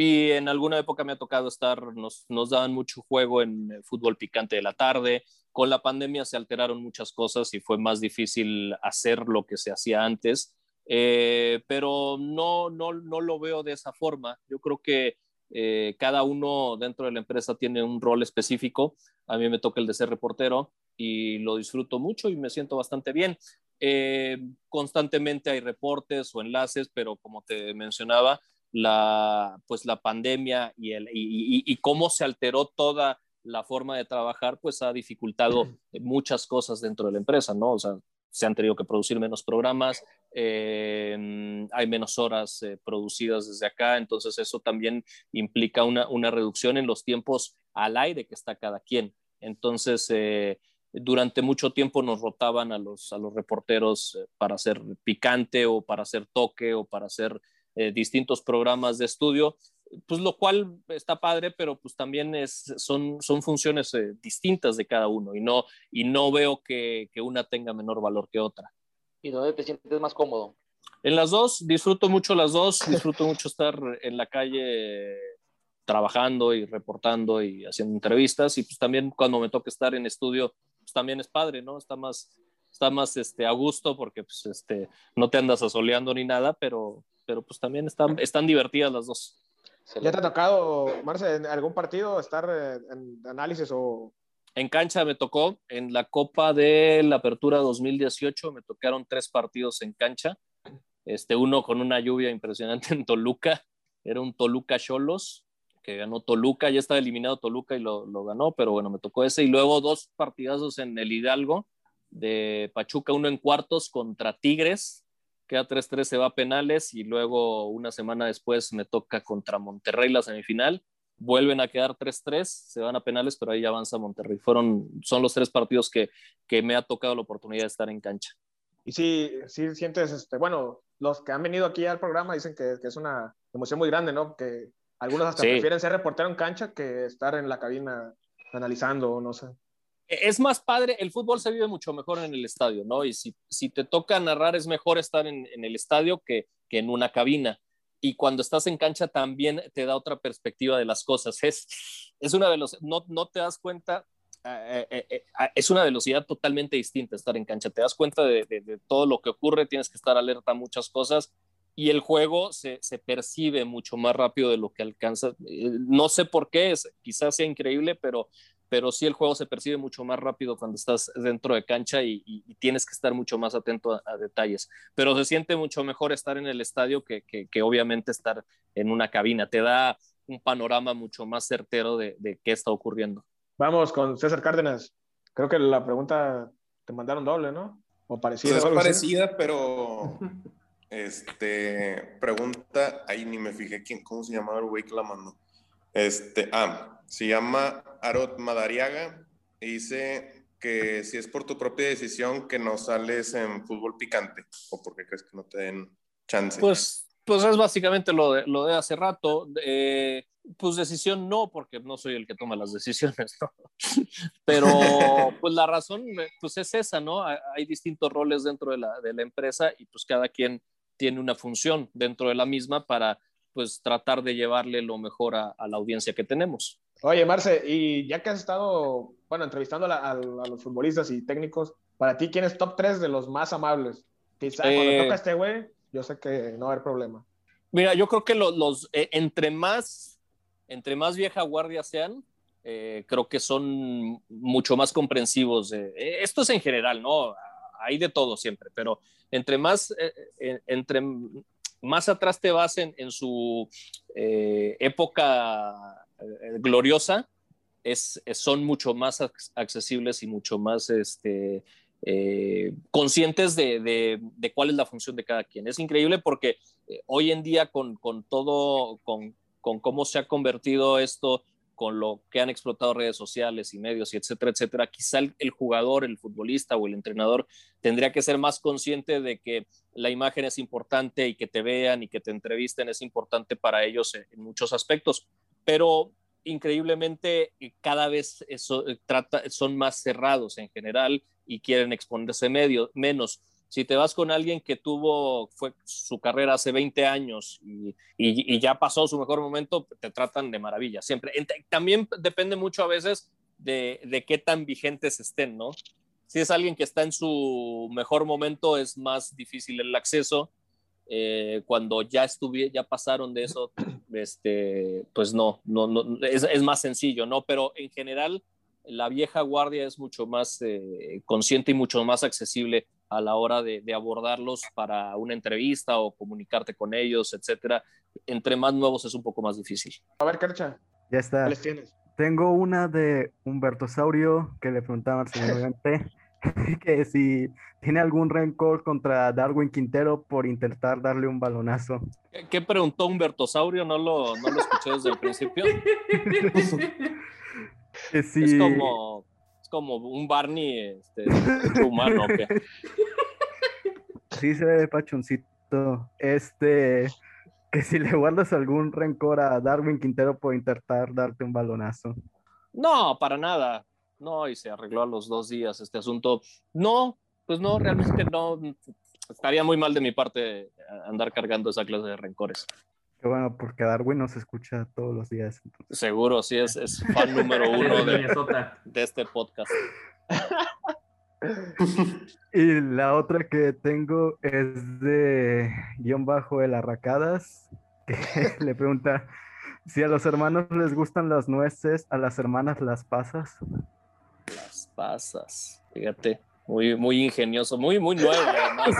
Y en alguna época me ha tocado estar, nos, nos daban mucho juego en el fútbol picante de la tarde. Con la pandemia se alteraron muchas cosas y fue más difícil hacer lo que se hacía antes. Eh, pero no, no, no lo veo de esa forma. Yo creo que eh, cada uno dentro de la empresa tiene un rol específico. A mí me toca el de ser reportero y lo disfruto mucho y me siento bastante bien. Eh, constantemente hay reportes o enlaces, pero como te mencionaba, la, pues la pandemia y, el, y, y, y cómo se alteró toda la forma de trabajar, pues ha dificultado muchas cosas dentro de la empresa, ¿no? O sea, se han tenido que producir menos programas, eh, hay menos horas eh, producidas desde acá, entonces eso también implica una, una, reducción en los tiempos al aire que está cada quien. Entonces, eh, durante mucho tiempo nos rotaban a los, a los reporteros para hacer picante o para hacer toque o para hacer distintos programas de estudio pues lo cual está padre, pero pues también es, son, son funciones eh, distintas de cada uno y no, y no veo que, que, una tenga menor valor que otra. ¿Y dónde te sientes más cómodo? En las dos, disfruto mucho las dos, disfruto mucho estar en la calle trabajando y reportando y haciendo entrevistas y pues también cuando me toca estar en estudio, pues también es padre, ¿no? Está más, está más este, a gusto porque pues este, no te andas asoleando ni nada, pero, pero pues también están, están divertidas las dos. ¿Ya te ha tocado, Marce, en algún partido estar en análisis o...? En cancha me tocó, en la Copa de la Apertura 2018 me tocaron tres partidos en cancha, este, uno con una lluvia impresionante [laughs] en Toluca, era un Toluca Cholos, que ganó Toluca, ya estaba eliminado Toluca y lo, lo, ganó, pero bueno, me tocó ese, y luego dos partidazos en el Hidalgo, de Pachuca, uno en cuartos contra Tigres, queda 3-3, se va a penales y luego una semana después me toca contra Monterrey la semifinal. Vuelven a quedar 3-3, se van a penales, pero ahí avanza Monterrey. Fueron, son los tres partidos que, que me ha tocado la oportunidad de estar en cancha. Y sí, sí sientes, este, bueno, los que han venido aquí al programa dicen que, que es una emoción muy grande, ¿no? Que algunos hasta sí. prefieren ser reportero en cancha que estar en la cabina analizando, no sé es más padre, el fútbol se vive mucho mejor en el estadio, ¿no? Y si, te toca narrar, es mejor estar en, el estadio que, en una cabina. Y cuando estás en cancha también te da otra perspectiva de las cosas. [laughs] Es, es una velocidad, no, no te das cuenta, eh, eh, eh, es una velocidad totalmente distinta estar en cancha. Te das cuenta de, de, todo lo que ocurre, tienes que estar alerta a muchas cosas y el juego se, se, percibe mucho más rápido de lo que alcanza. No sé por qué, es, quizás sea increíble, pero pero sí el juego se percibe mucho más rápido cuando estás dentro de cancha y, y, y tienes que estar mucho más atento a, a, detalles. Pero se siente mucho mejor estar en el estadio que, que, que, obviamente estar en una cabina. Te da un panorama mucho más certero de, de qué está ocurriendo. Vamos con César Cárdenas. Creo que la pregunta te mandaron doble, ¿no? o parecida. Pues es parecida, pero este pregunta, ahí ni me fijé quién, cómo se llamaba el güey que la mandó. Este, ah, se llama Arot Madariaga y dice que si es por tu propia decisión que no sales en fútbol picante o porque crees que no te den chance. Pues, pues es básicamente lo de, lo de hace rato. Eh, pues decisión no, porque no soy el que toma las decisiones. [laughs] Pero pues la razón pues es esa, ¿no? Hay distintos roles dentro de la, de la empresa y pues cada quien tiene una función dentro de la misma para pues tratar de llevarle lo mejor a, a la audiencia que tenemos. Oye, Marce, y ya que has estado, bueno, entrevistando a, a- a los futbolistas y técnicos, para ti, ¿quién es top 3 de los más amables? Quizá cuando Eh. toca este güey, yo sé que no va a haber problema. Mira, yo creo que lo- los, eh, entre más, entre más vieja guardia sean, eh, creo que son mucho más comprensivos. eh, esto es en general, ¿no? Hay de todo siempre, pero entre más, eh, eh, entre más atrás te vas en, su eh, época eh, gloriosa, es- son mucho más ac- accesibles y mucho más este, eh, conscientes de, cuál es la función de cada quien. Es increíble porque eh, hoy en día con, todo, con cómo se ha convertido esto, con lo que han explotado redes sociales y medios y etcétera, etcétera, quizá el, jugador, el futbolista o el entrenador tendría que ser más consciente de que la imagen es importante y que te vean y que te entrevisten es importante para ellos en, muchos aspectos, pero increíblemente eh, cada vez eh, son más cerrados en general y quieren exponerse menos. Si te vas con alguien que tuvo fue su carrera hace 20 años y, ya pasó su mejor momento, te tratan de maravilla, siempre. También depende mucho a veces de, qué tan vigentes estén, ¿no? Si es alguien que está en su mejor momento, es más difícil el acceso. Eh, cuando ya estuve, ya pasaron de eso, este, pues no, no, no es más sencillo, ¿no? Pero en general, la vieja guardia es mucho más eh, consciente y mucho más accesible a la hora de, de abordarlos para una entrevista o comunicarte con ellos, etcétera. Entre más nuevos es un poco más difícil. A ver, Kercha, Ya está. ¿cuáles tienes? Tengo una de Humberto Saurio que le preguntaba al señor Gante [laughs] que si tiene algún rencor contra Darwin Quintero por intentar darle un balonazo. ¿Qué, qué preguntó Humberto Saurio? No lo, no lo escuché desde el principio. [laughs] [laughs] Si, [laughs] Es como, es como un Barney este, humano. [laughs] sí se ve pachoncito. Este, que si le guardas algún rencor a Darwin Quintero por intentar darte un balonazo. No, para nada. No, y se arregló a los dos días este asunto. No, pues no, realmente no. Estaría muy mal de mi parte andar cargando esa clase de rencores. Que bueno, porque Darwin nos escucha todos los días. entonces. Seguro, sí, es, es fan número [laughs] uno de de este podcast. [laughs] Y la otra que tengo es de guion bajo el Arracadas, que [laughs] le pregunta si a los hermanos les gustan las nueces, a las hermanas las pasas. Las pasas, fíjate. Muy, muy ingenioso, muy, muy nuevo [laughs] además.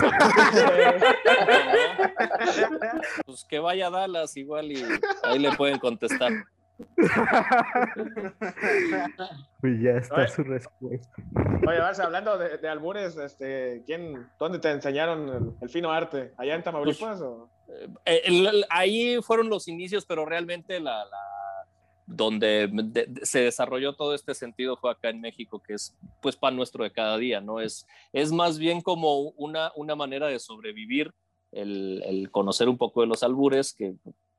Pues que vaya a Dallas igual y ahí le pueden contestar. Pues ya está Oye. su respuesta. Oye, Marce, hablando de, de albures, este, ¿quién, ¿dónde te enseñaron el, el fino arte? ¿Allá en Tamaulipas? o? Eh, el- el- ahí fueron los inicios, pero realmente la, la- donde de- de- se desarrolló todo este sentido fue acá en México, que es pues pan nuestro de cada día, ¿no? Es, es más bien como una, una manera de sobrevivir, el, el conocer un poco de los albures, que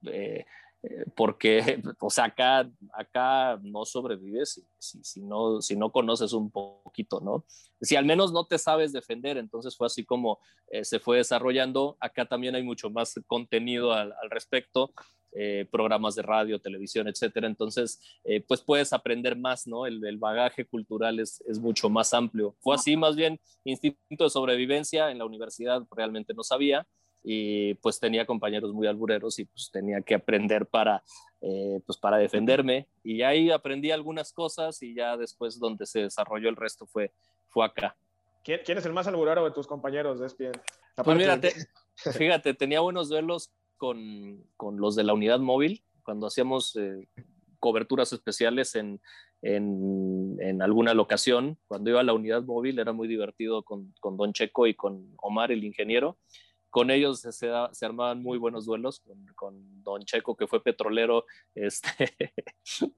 eh, eh, porque, [laughs] o sea, acá, acá no sobrevives si, si, no, si no conoces un poquito, ¿no? Si al menos no te sabes defender, entonces fue así como eh, se fue desarrollando. Acá también hay mucho más contenido al respecto, eh, programas de radio, televisión, etcétera. Entonces, eh, pues puedes aprender más, ¿no? El, el bagaje cultural es, es, mucho más amplio. Fue así, más bien, instinto de sobrevivencia en la universidad realmente no sabía y pues tenía compañeros muy albureros y pues tenía que aprender para, eh, pues para defenderme y ahí aprendí algunas cosas y ya después donde se desarrolló el resto fue, fue acá. ¿Quién, ¿Quién, es el más alburero de tus compañeros de ESPN? Pues mira, te, fíjate, tenía buenos duelos con, con, los de la unidad móvil cuando hacíamos eh, coberturas especiales en, en, en, alguna locación. Cuando iba a la unidad móvil era muy divertido con, con Don Checo y con Omar, el ingeniero. Con ellos se, se armaban muy buenos duelos, con, con, Don Checo, que fue petrolero, [laughs] este,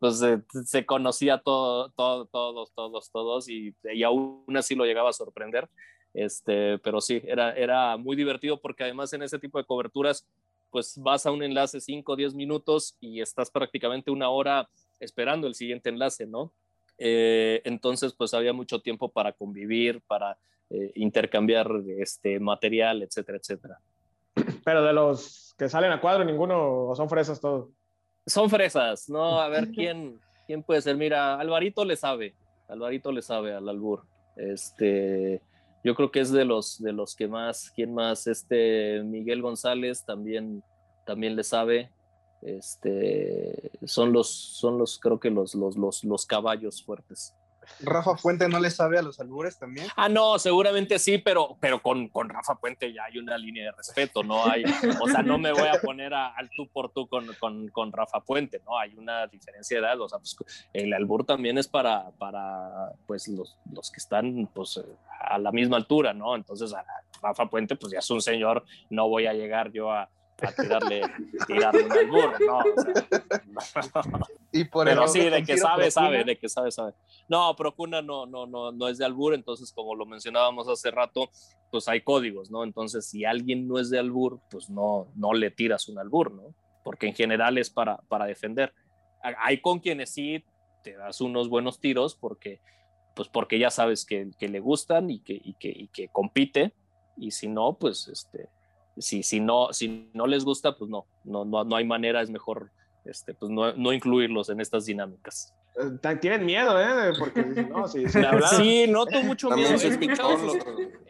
pues se, se conocía todo, todo, todos, todos, todos, y, y aún así lo llegaba a sorprender. Este, pero sí, era, era muy divertido porque además en ese tipo de coberturas, pues vas a un enlace 5 o 10 minutos y estás prácticamente una hora esperando el siguiente enlace, ¿no? Eh, entonces, pues había mucho tiempo para convivir, para eh, intercambiar este material, etcétera, etcétera. Pero de los que salen a cuadro, ninguno o son fresas todos. Son fresas, ¿no? A ver [laughs] quién, quién puede ser. Mira, Alvarito le sabe, Alvarito le sabe al albur. Este, yo creo que es de los, de los que más, ¿quién más? Este Miguel González también, también le sabe este, son los, son los, creo que los, los, los, los caballos fuertes. Rafa Puente no le sabe a los albures también. Ah, no, seguramente sí, pero, pero con, con Rafa Puente ya hay una línea de respeto, no hay, o sea, no me voy a poner a, al tú por tú con, con, con, Rafa Puente, ¿no? Hay una diferencia de edad, o sea, pues, el albur también es para, para pues, los, los que están, pues, a la misma altura, ¿no? Entonces, Rafa Puente, pues ya es un señor, no voy a llegar yo a, a tirarle, [laughs] tirarle un albur, ¿no? O sea, y por pero sí, de que sabe, sabe, de que sabe, sabe. No, Procuna no, no, no, no es de albur, entonces como lo mencionábamos hace rato, pues hay códigos, ¿no? Entonces si alguien no es de albur, pues no, no le tiras un albur, ¿no? Porque en general es para, para defender. Hay con quienes sí te das unos buenos tiros porque, pues porque ya sabes que, que le gustan y que, y que, y que compite, y si no, pues este, si, si, no, si no les gusta, pues no, no, no, no hay manera, es mejor este, pues no, no incluirlos en estas dinámicas. Eh, Tienen miedo, ¿eh? Porque no, si, si Sí, noto mucho miedo. Escuché, los,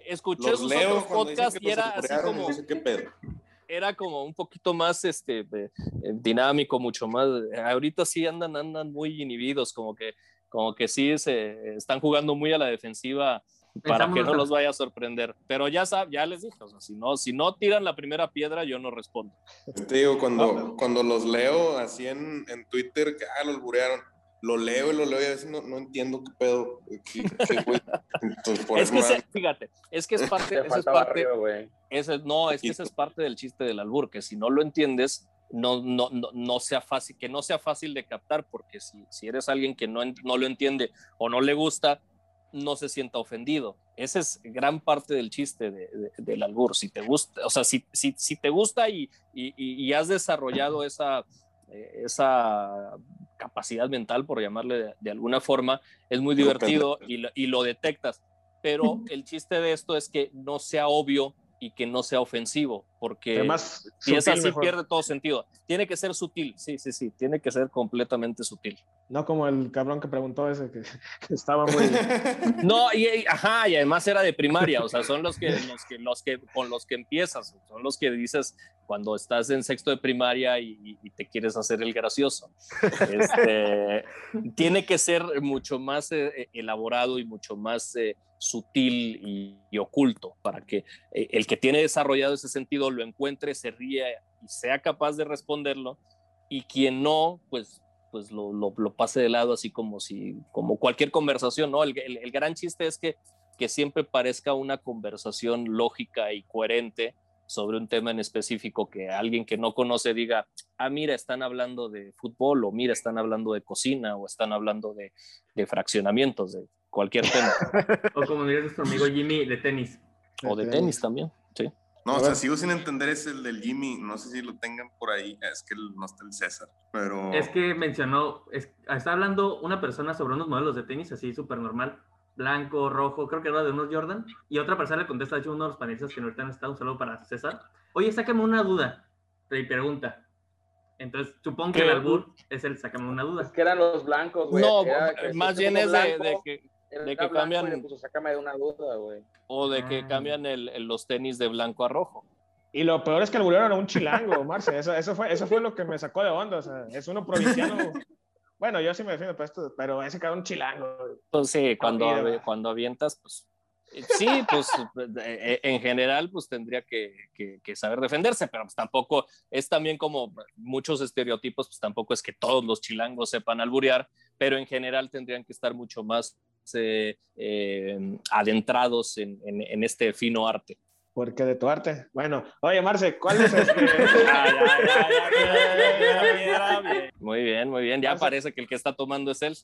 escuché los sus otros podcasts y era así como, no sé qué pedo. era como un poquito más este, de- eh, dinámico, mucho más. Ahorita sí andan, andan muy inhibidos, como que, como que sí se están jugando muy a la defensiva para que no los vaya a sorprender. Pero ya sab, ya les dije, o sea, si no, si no tiran la primera piedra, yo no respondo. Te digo, cuando, cuando los leo así en, en Twitter, que ah, los burearon, lo leo y lo leo y a veces no, no entiendo qué pedo. qué- qué güey. Entonces, por Es que, se- fíjate, es que es parte, es parte, barrio, güey. ese- no, es que esa es parte del chiste del albur, que si no lo entiendes, no, no, no, no sea fácil, que no sea fácil de captar, porque si, si eres alguien que no, no lo entiende o no le gusta, no se sienta ofendido. Esa es gran parte del chiste de- de- del albur. Si te gusta, o sea, si, si, si te gusta y, y, has desarrollado esa, eh, esa capacidad mental, por llamarle de, de alguna forma, es muy divertido y lo, y lo detectas. Pero el chiste de esto es que no sea obvio y que no sea ofensivo, porque Además, si es así mejor. pierde todo sentido. Tiene que ser sutil, sí, sí, sí, tiene que ser completamente sutil. No como el cabrón que preguntó ese, que, [laughs] que estaba muy... [laughs] No, y, y- ajá, y además era de primaria, o sea, son los que, los que, los que, con los que empiezas, son los que dices cuando estás en sexto de primaria y, y- y te quieres hacer el gracioso. Este, [laughs] tiene que ser mucho más eh, elaborado y mucho más eh, sutil y, y oculto para que eh, el que tiene desarrollado ese sentido lo encuentre, se ría y sea capaz de responderlo, y quien no, pues pues lo, lo, lo pase de lado así como si, como cualquier conversación, ¿no? El, el- el gran chiste es que, que siempre parezca una conversación lógica y coherente sobre un tema en específico, que alguien que no conoce diga, ah, mira, están hablando de fútbol, o mira, están hablando de cocina, o están hablando de, de fraccionamientos, de cualquier tema, [laughs] O como diría nuestro amigo Jimmy, de tenis. o de tenis también, sí. No, A o sea, sigo sin entender es el del Jimmy. No sé si lo tengan por ahí. Es que el- no está el César. Pero. Es que mencionó, es- está hablando una persona sobre unos modelos de tenis así súper normal, blanco, rojo, creo que era de unos Jordan, y otra persona le contesta, de hecho, uno de los panelistas que ahorita no está, un saludo para César. Oye, sácame una duda, y pregunta. Entonces, supongo que el albur es el sácame una Es duda. que eran los blancos, güey. No, Era que más se bien es de, que, de que cambian- le puso, sácame de una duda, güey. o de que Ah. cambian el- el- los tenis de blanco a rojo. Y lo peor es que el bulero era un chilango, Marce. Eso, eso, fue, eso fue lo que me sacó de onda. O sea, es uno provinciano. Bueno, yo sí me defiendo para esto, pero ese cabrón chilango. Pues sí, cuando, cuando avientas, pues Sí, pues eh, en general, pues tendría que, que, saber defenderse, pero pues tampoco es también como muchos estereotipos, pues tampoco es que todos los chilangos sepan alburear, pero en general tendrían que estar mucho más eh, eh, adentrados en, en, este fino arte. Porque de tu arte. Bueno, oye, Marce, ¿cuál es este? Muy bien, muy bien. Ya parece que el que está tomando es él.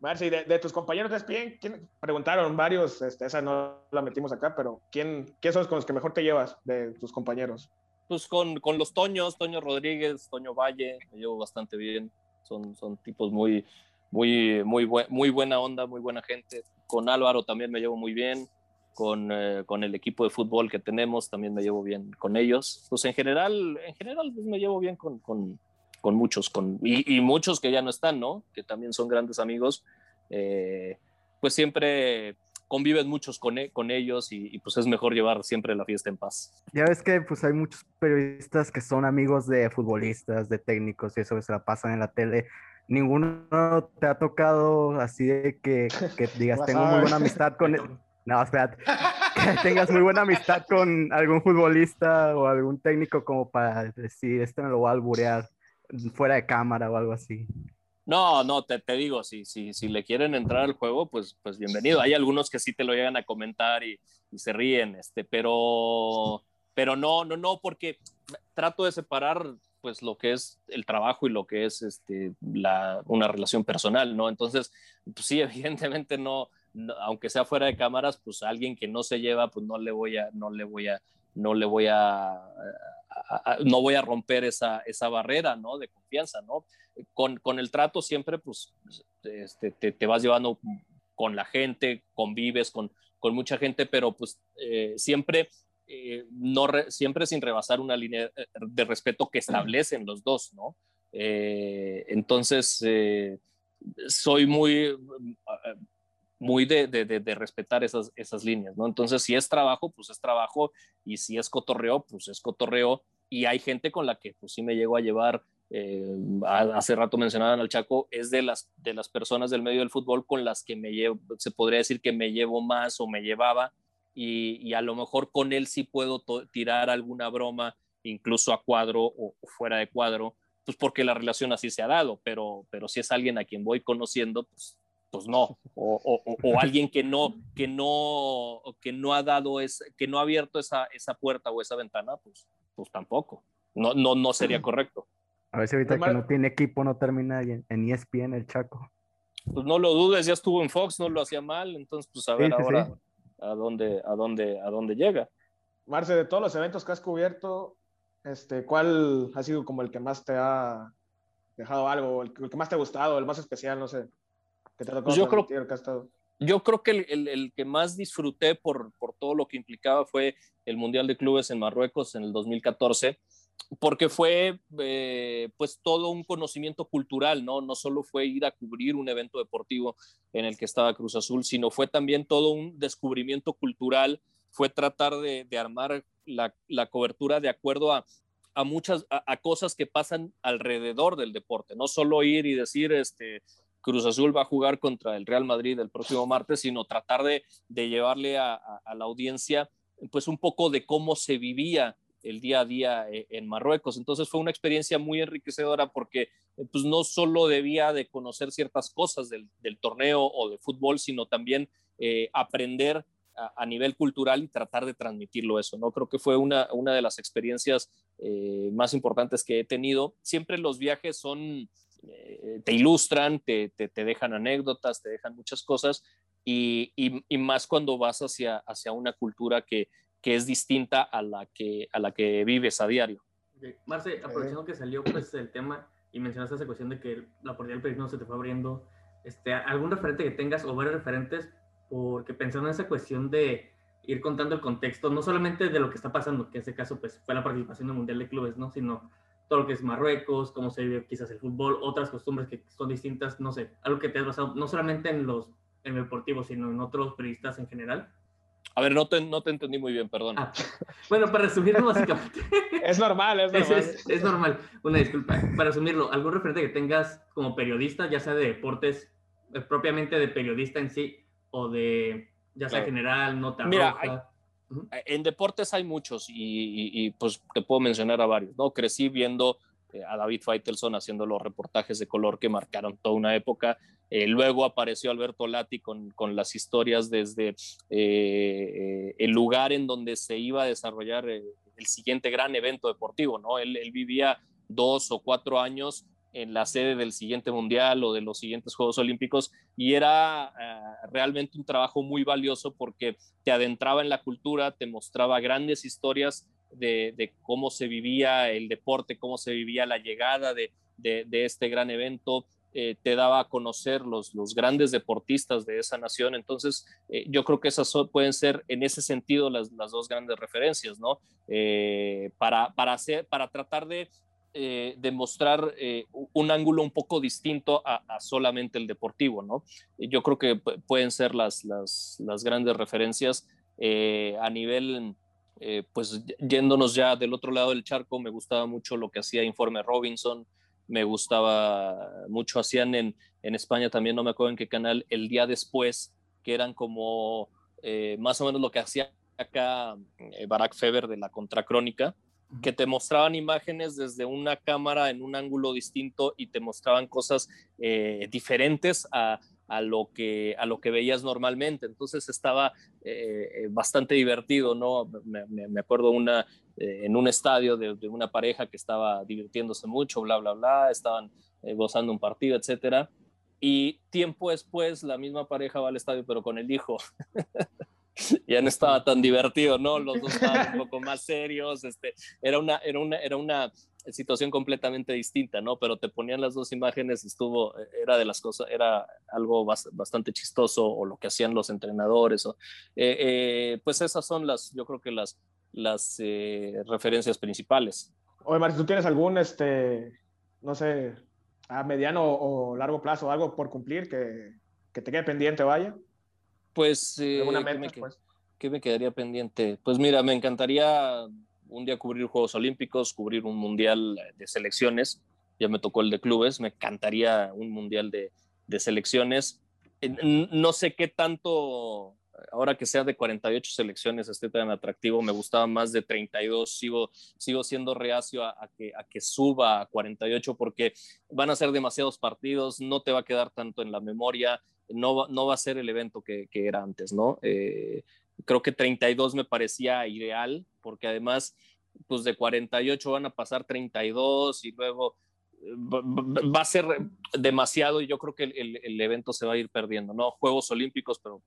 Marci, de, tus compañeros de ESPN, ¿quién, preguntaron varios, este, esa no la metimos acá, pero ¿quién, ¿quién son los con los que mejor te llevas de tus compañeros? Pues con, con los Toños, Toño Rodríguez, Toño Valle, me llevo bastante bien. Son, son tipos muy, muy, muy, buena onda, muy buena gente. Con Álvaro también me llevo muy bien. Con, eh, con, el equipo de fútbol que tenemos también me llevo bien con ellos. Pues en general, en general pues me llevo bien con, con, con muchos, con, y, muchos que ya no están, ¿no? Que también son grandes amigos, eh, pues siempre conviven muchos con, e, con ellos y, pues es mejor llevar siempre la fiesta en paz. Ya ves que pues hay muchos periodistas que son amigos de futbolistas, de técnicos y eso se la pasan en la tele. Ninguno te ha tocado así de que, que [laughs] digas, tengo muy buena amistad con... [laughs] No, espérate. [laughs] Que tengas muy buena amistad con algún futbolista o algún técnico como para decir, este me lo voy a alburear fuera de cámara o algo así. No, no, te, te digo, si, si, si le quieren entrar al juego, pues, pues bienvenido. Hay algunos que sí te lo llegan a comentar y, y se ríen, este, pero, pero no, no, no, porque trato de separar pues lo que es el trabajo y lo que es este, la, una relación personal, ¿no? Entonces, pues sí, [laughs] evidentemente no, aunque sea fuera de cámaras, pues alguien que no se lleva, pues no le voy a, no le voy a, no le voy a, no voy a romper esa, esa barrera, ¿no? De confianza, ¿no? Con, con el trato siempre, pues, este, te, te, vas llevando con la gente, convives con, con mucha gente, pero pues eh, siempre, eh, no siempre sin rebasar una línea de respeto que establecen los dos, ¿no? Eh, entonces, soy muy muy de, de, de, respetar esas, esas líneas, ¿no? Entonces, si es trabajo, pues es trabajo, y si es cotorreo, pues es cotorreo, y hay gente con la que pues sí me llego a llevar, eh, hace rato mencionaban al Chaco, es de las, de las personas del medio del fútbol con las que me llevo, se podría decir que me llevo más o me llevaba, y, y a lo mejor con él sí puedo tirar alguna broma, incluso a cuadro o, fuera de cuadro, pues porque la relación así se ha dado, pero, pero si es alguien a quien voy conociendo, pues pues no, o, o, alguien que no, que no, que no ha dado, es, que no ha abierto esa, esa puerta o esa ventana, pues, pues tampoco, no, no, no sería correcto. A ver si ahorita que no tiene equipo no termina en, en ESPN el Chaco. Pues no lo dudes, ya estuvo en Fox, no lo hacía mal, entonces pues a ver ahora a dónde, a dónde, a dónde llega. Marce, de todos los eventos que has cubierto, este, ¿cuál ha sido como el que más te ha dejado algo, el que más te ha gustado, el más especial, no sé? Pues yo, creo, yo creo que el, que más disfruté por, todo lo que implicaba fue el Mundial de Clubes en Marruecos en el 2014 porque fue eh, pues todo un conocimiento cultural, ¿no? No solo fue ir a cubrir un evento deportivo en el que estaba Cruz Azul, sino fue también todo un descubrimiento cultural, fue tratar de, armar la, cobertura de acuerdo a, muchas, a, cosas que pasan alrededor del deporte, no solo ir y decir, este, Cruz Azul va a jugar contra el Real Madrid el próximo martes, sino tratar de, llevarle a, la audiencia pues un poco de cómo se vivía el día a día eh, en Marruecos. Entonces fue una experiencia muy enriquecedora porque eh, pues no solo debía de conocer ciertas cosas del, torneo o de fútbol, sino también eh, aprender a, nivel cultural y tratar de transmitirlo eso, ¿no? Creo que fue una, una de las experiencias más importantes que he tenido. Siempre los viajes son eh, te ilustran, te, te, dejan anécdotas, te dejan muchas cosas y, y, más cuando vas hacia, hacia una cultura que, que, es distinta a la que, a la que vives a diario. Marce, aprovechando que salió pues, el tema y mencionaste esa cuestión de que la puerta del periodismo se te fue abriendo, este, ¿algún referente que tengas o varios referentes? Porque pensando en esa cuestión de ir contando el contexto, no solamente de lo que está pasando, que en ese caso pues, fue la participación en el Mundial de Clubes, ¿no? sino todo lo que es Marruecos, cómo se vive quizás el fútbol, otras costumbres que son distintas, no sé, algo que te has basado no solamente en los en el deportivo, sino en otros periodistas en general. A ver, no te, no te entendí muy bien, perdón. Ah, [laughs] bueno, para resumirlo básicamente. [laughs] es normal, es normal. Es, es, normal, una disculpa. Para resumirlo, algún referente que tengas como periodista, ya sea de deportes, eh, propiamente de periodista en sí, o de ya sea Claro. general, nota Mira, roja? Ujú. En deportes hay muchos y, y- y, pues te puedo mencionar a varios, ¿no? Crecí viendo eh, a David Faitelson haciendo los reportajes de color que marcaron toda una época. Eh, luego apareció Alberto Lati con, con las historias desde eh, eh, el lugar en donde se iba a desarrollar eh, el siguiente gran evento deportivo, ¿no? Él, él vivía dos o cuatro años en la sede del siguiente mundial o de los siguientes Juegos Olímpicos y era eh, realmente un trabajo muy valioso porque te adentraba en la cultura, te mostraba grandes historias de, cómo se vivía el deporte, cómo se vivía la llegada de, de, este gran evento, eh, te daba a conocer los, los grandes deportistas de esa nación. Entonces, eh, yo creo que esas pueden ser en ese sentido las, las dos grandes referencias, ¿no? Eh, para, para, hacer, para tratar de eh, demostrar eh, un ángulo un poco distinto a, a, solamente el deportivo, ¿no? Yo creo que pueden ser las, las, las grandes referencias eh, a nivel, eh, pues yéndonos ya del otro lado del charco, me gustaba mucho lo que hacía Informe Robinson, me gustaba mucho, hacían en, en España también, no me acuerdo en qué canal, el día después, que eran como eh, más o menos lo que hacía acá eh, Barack Feber de la Contracrónica, que te mostraban imágenes desde una cámara en un ángulo distinto y te mostraban cosas eh, diferentes a, a, lo que, a lo que veías normalmente. Entonces estaba eh, bastante divertido, ¿no? Me, acuerdo una, eh, en un estadio de, de, una pareja que estaba divirtiéndose mucho, bla, bla, bla, estaban eh, gozando un partido, etcétera. Y tiempo después la misma pareja va al estadio, pero con el hijo. [laughs] [laughs] ya no estaba tan divertido, ¿no? Los dos [laughs] estaban un poco más serios, este, era una, era una, era una situación completamente distinta, ¿no? Pero te ponían las dos imágenes, estuvo, era de las cosas, era algo bastante chistoso, o lo que hacían los entrenadores, o, eh, eh, pues esas son las, yo creo que las, las eh, referencias principales. Oye, Martín, ¿tú tienes algún, este, no sé, a mediano o largo plazo, algo por cumplir que, que te quede pendiente, vaya? Pues, eh, meta, ¿qué, me, pues? ¿qué, me, quedaría pendiente? Pues mira, me encantaría un día cubrir Juegos Olímpicos, cubrir un mundial de selecciones. Ya me tocó el de clubes, me encantaría un mundial de, de selecciones. No sé qué tanto, ahora que sea de 48 selecciones, esté tan atractivo. Me gustaba más de 32. Sigo, sigo siendo reacio a, que, a que suba a 48 porque van a ser demasiados partidos, no te va a quedar tanto en la memoria no no va a ser el evento que, que era antes, ¿no? Eh, creo que 32 me parecía ideal, porque además, pues de 48 van a pasar 32 y luego va a ser demasiado y yo creo que el, el, evento se va a ir perdiendo, ¿no? Juegos Olímpicos, pero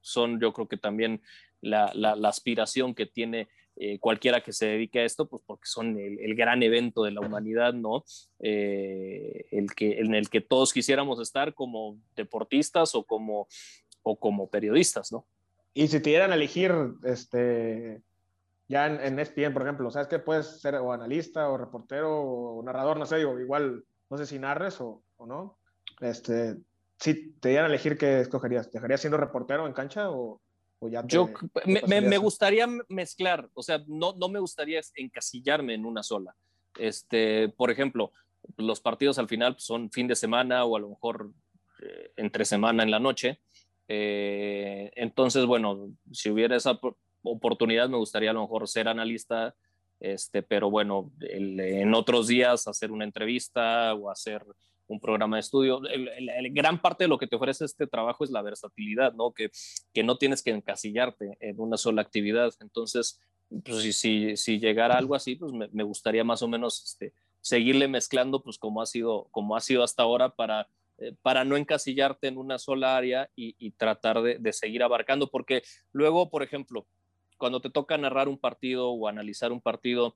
son yo creo que también la, la, la aspiración que tiene eh, cualquiera que se dedique a esto, pues porque son el, el gran evento de la humanidad, ¿no? Eh, el que, en el que todos quisiéramos estar como deportistas o como, o como periodistas, ¿no? Y si te dieran a elegir, este, ya en, en ESPN, por ejemplo, ¿sabes que puedes ser o analista o reportero o narrador? No sé, digo, igual, no sé si narres o, o no. Este, si te dieran a elegir, ¿qué escogerías? ¿Dejarías siendo reportero en cancha o, o ya te, Yo te me, me, me, gustaría mezclar, o sea, no, no me gustaría encasillarme en una sola. Este, por ejemplo, los partidos al final son fin de semana o a lo mejor eh, entre semana en la noche. Eh, entonces, bueno, si hubiera esa oportunidad, me gustaría a lo mejor ser analista, este, pero bueno, el, en otros días hacer una entrevista o hacer un programa de estudio. El, el, el, gran parte de lo que te ofrece este trabajo es la versatilidad, ¿no? Que, que no tienes que encasillarte en una sola actividad. Entonces, pues si, si, si llegara algo así, pues me, me, gustaría más o menos este, seguirle mezclando, pues como ha sido, como ha sido hasta ahora para, eh, para no encasillarte en una sola área y, y tratar de, de seguir abarcando, porque luego, por ejemplo, cuando te toca narrar un partido o analizar un partido,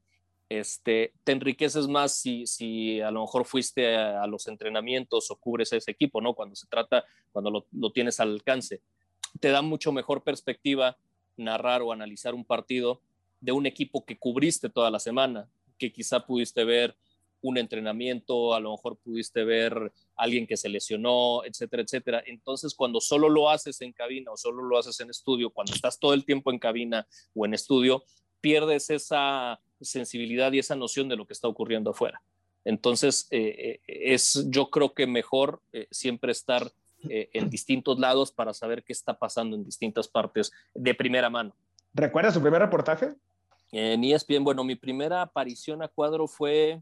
este, te enriqueces más si, si a lo mejor fuiste a, los entrenamientos o cubres ese equipo, ¿no? Cuando se trata, cuando lo, lo, tienes al alcance. Te da mucho mejor perspectiva narrar o analizar un partido de un equipo que cubriste toda la semana, que quizá pudiste ver un entrenamiento, a lo mejor pudiste ver a alguien que se lesionó, etcétera, etcétera. Entonces, cuando solo lo haces en cabina o solo lo haces en estudio, cuando estás todo el tiempo en cabina o en estudio, pierdes esa sensibilidad y esa noción de lo que está ocurriendo afuera. Entonces, eh, es yo creo que mejor eh, siempre estar eh, en distintos lados para saber qué está pasando en distintas partes de primera mano. ¿Recuerdas su primer reportaje? En ESPN, bueno, mi primera aparición a cuadro fue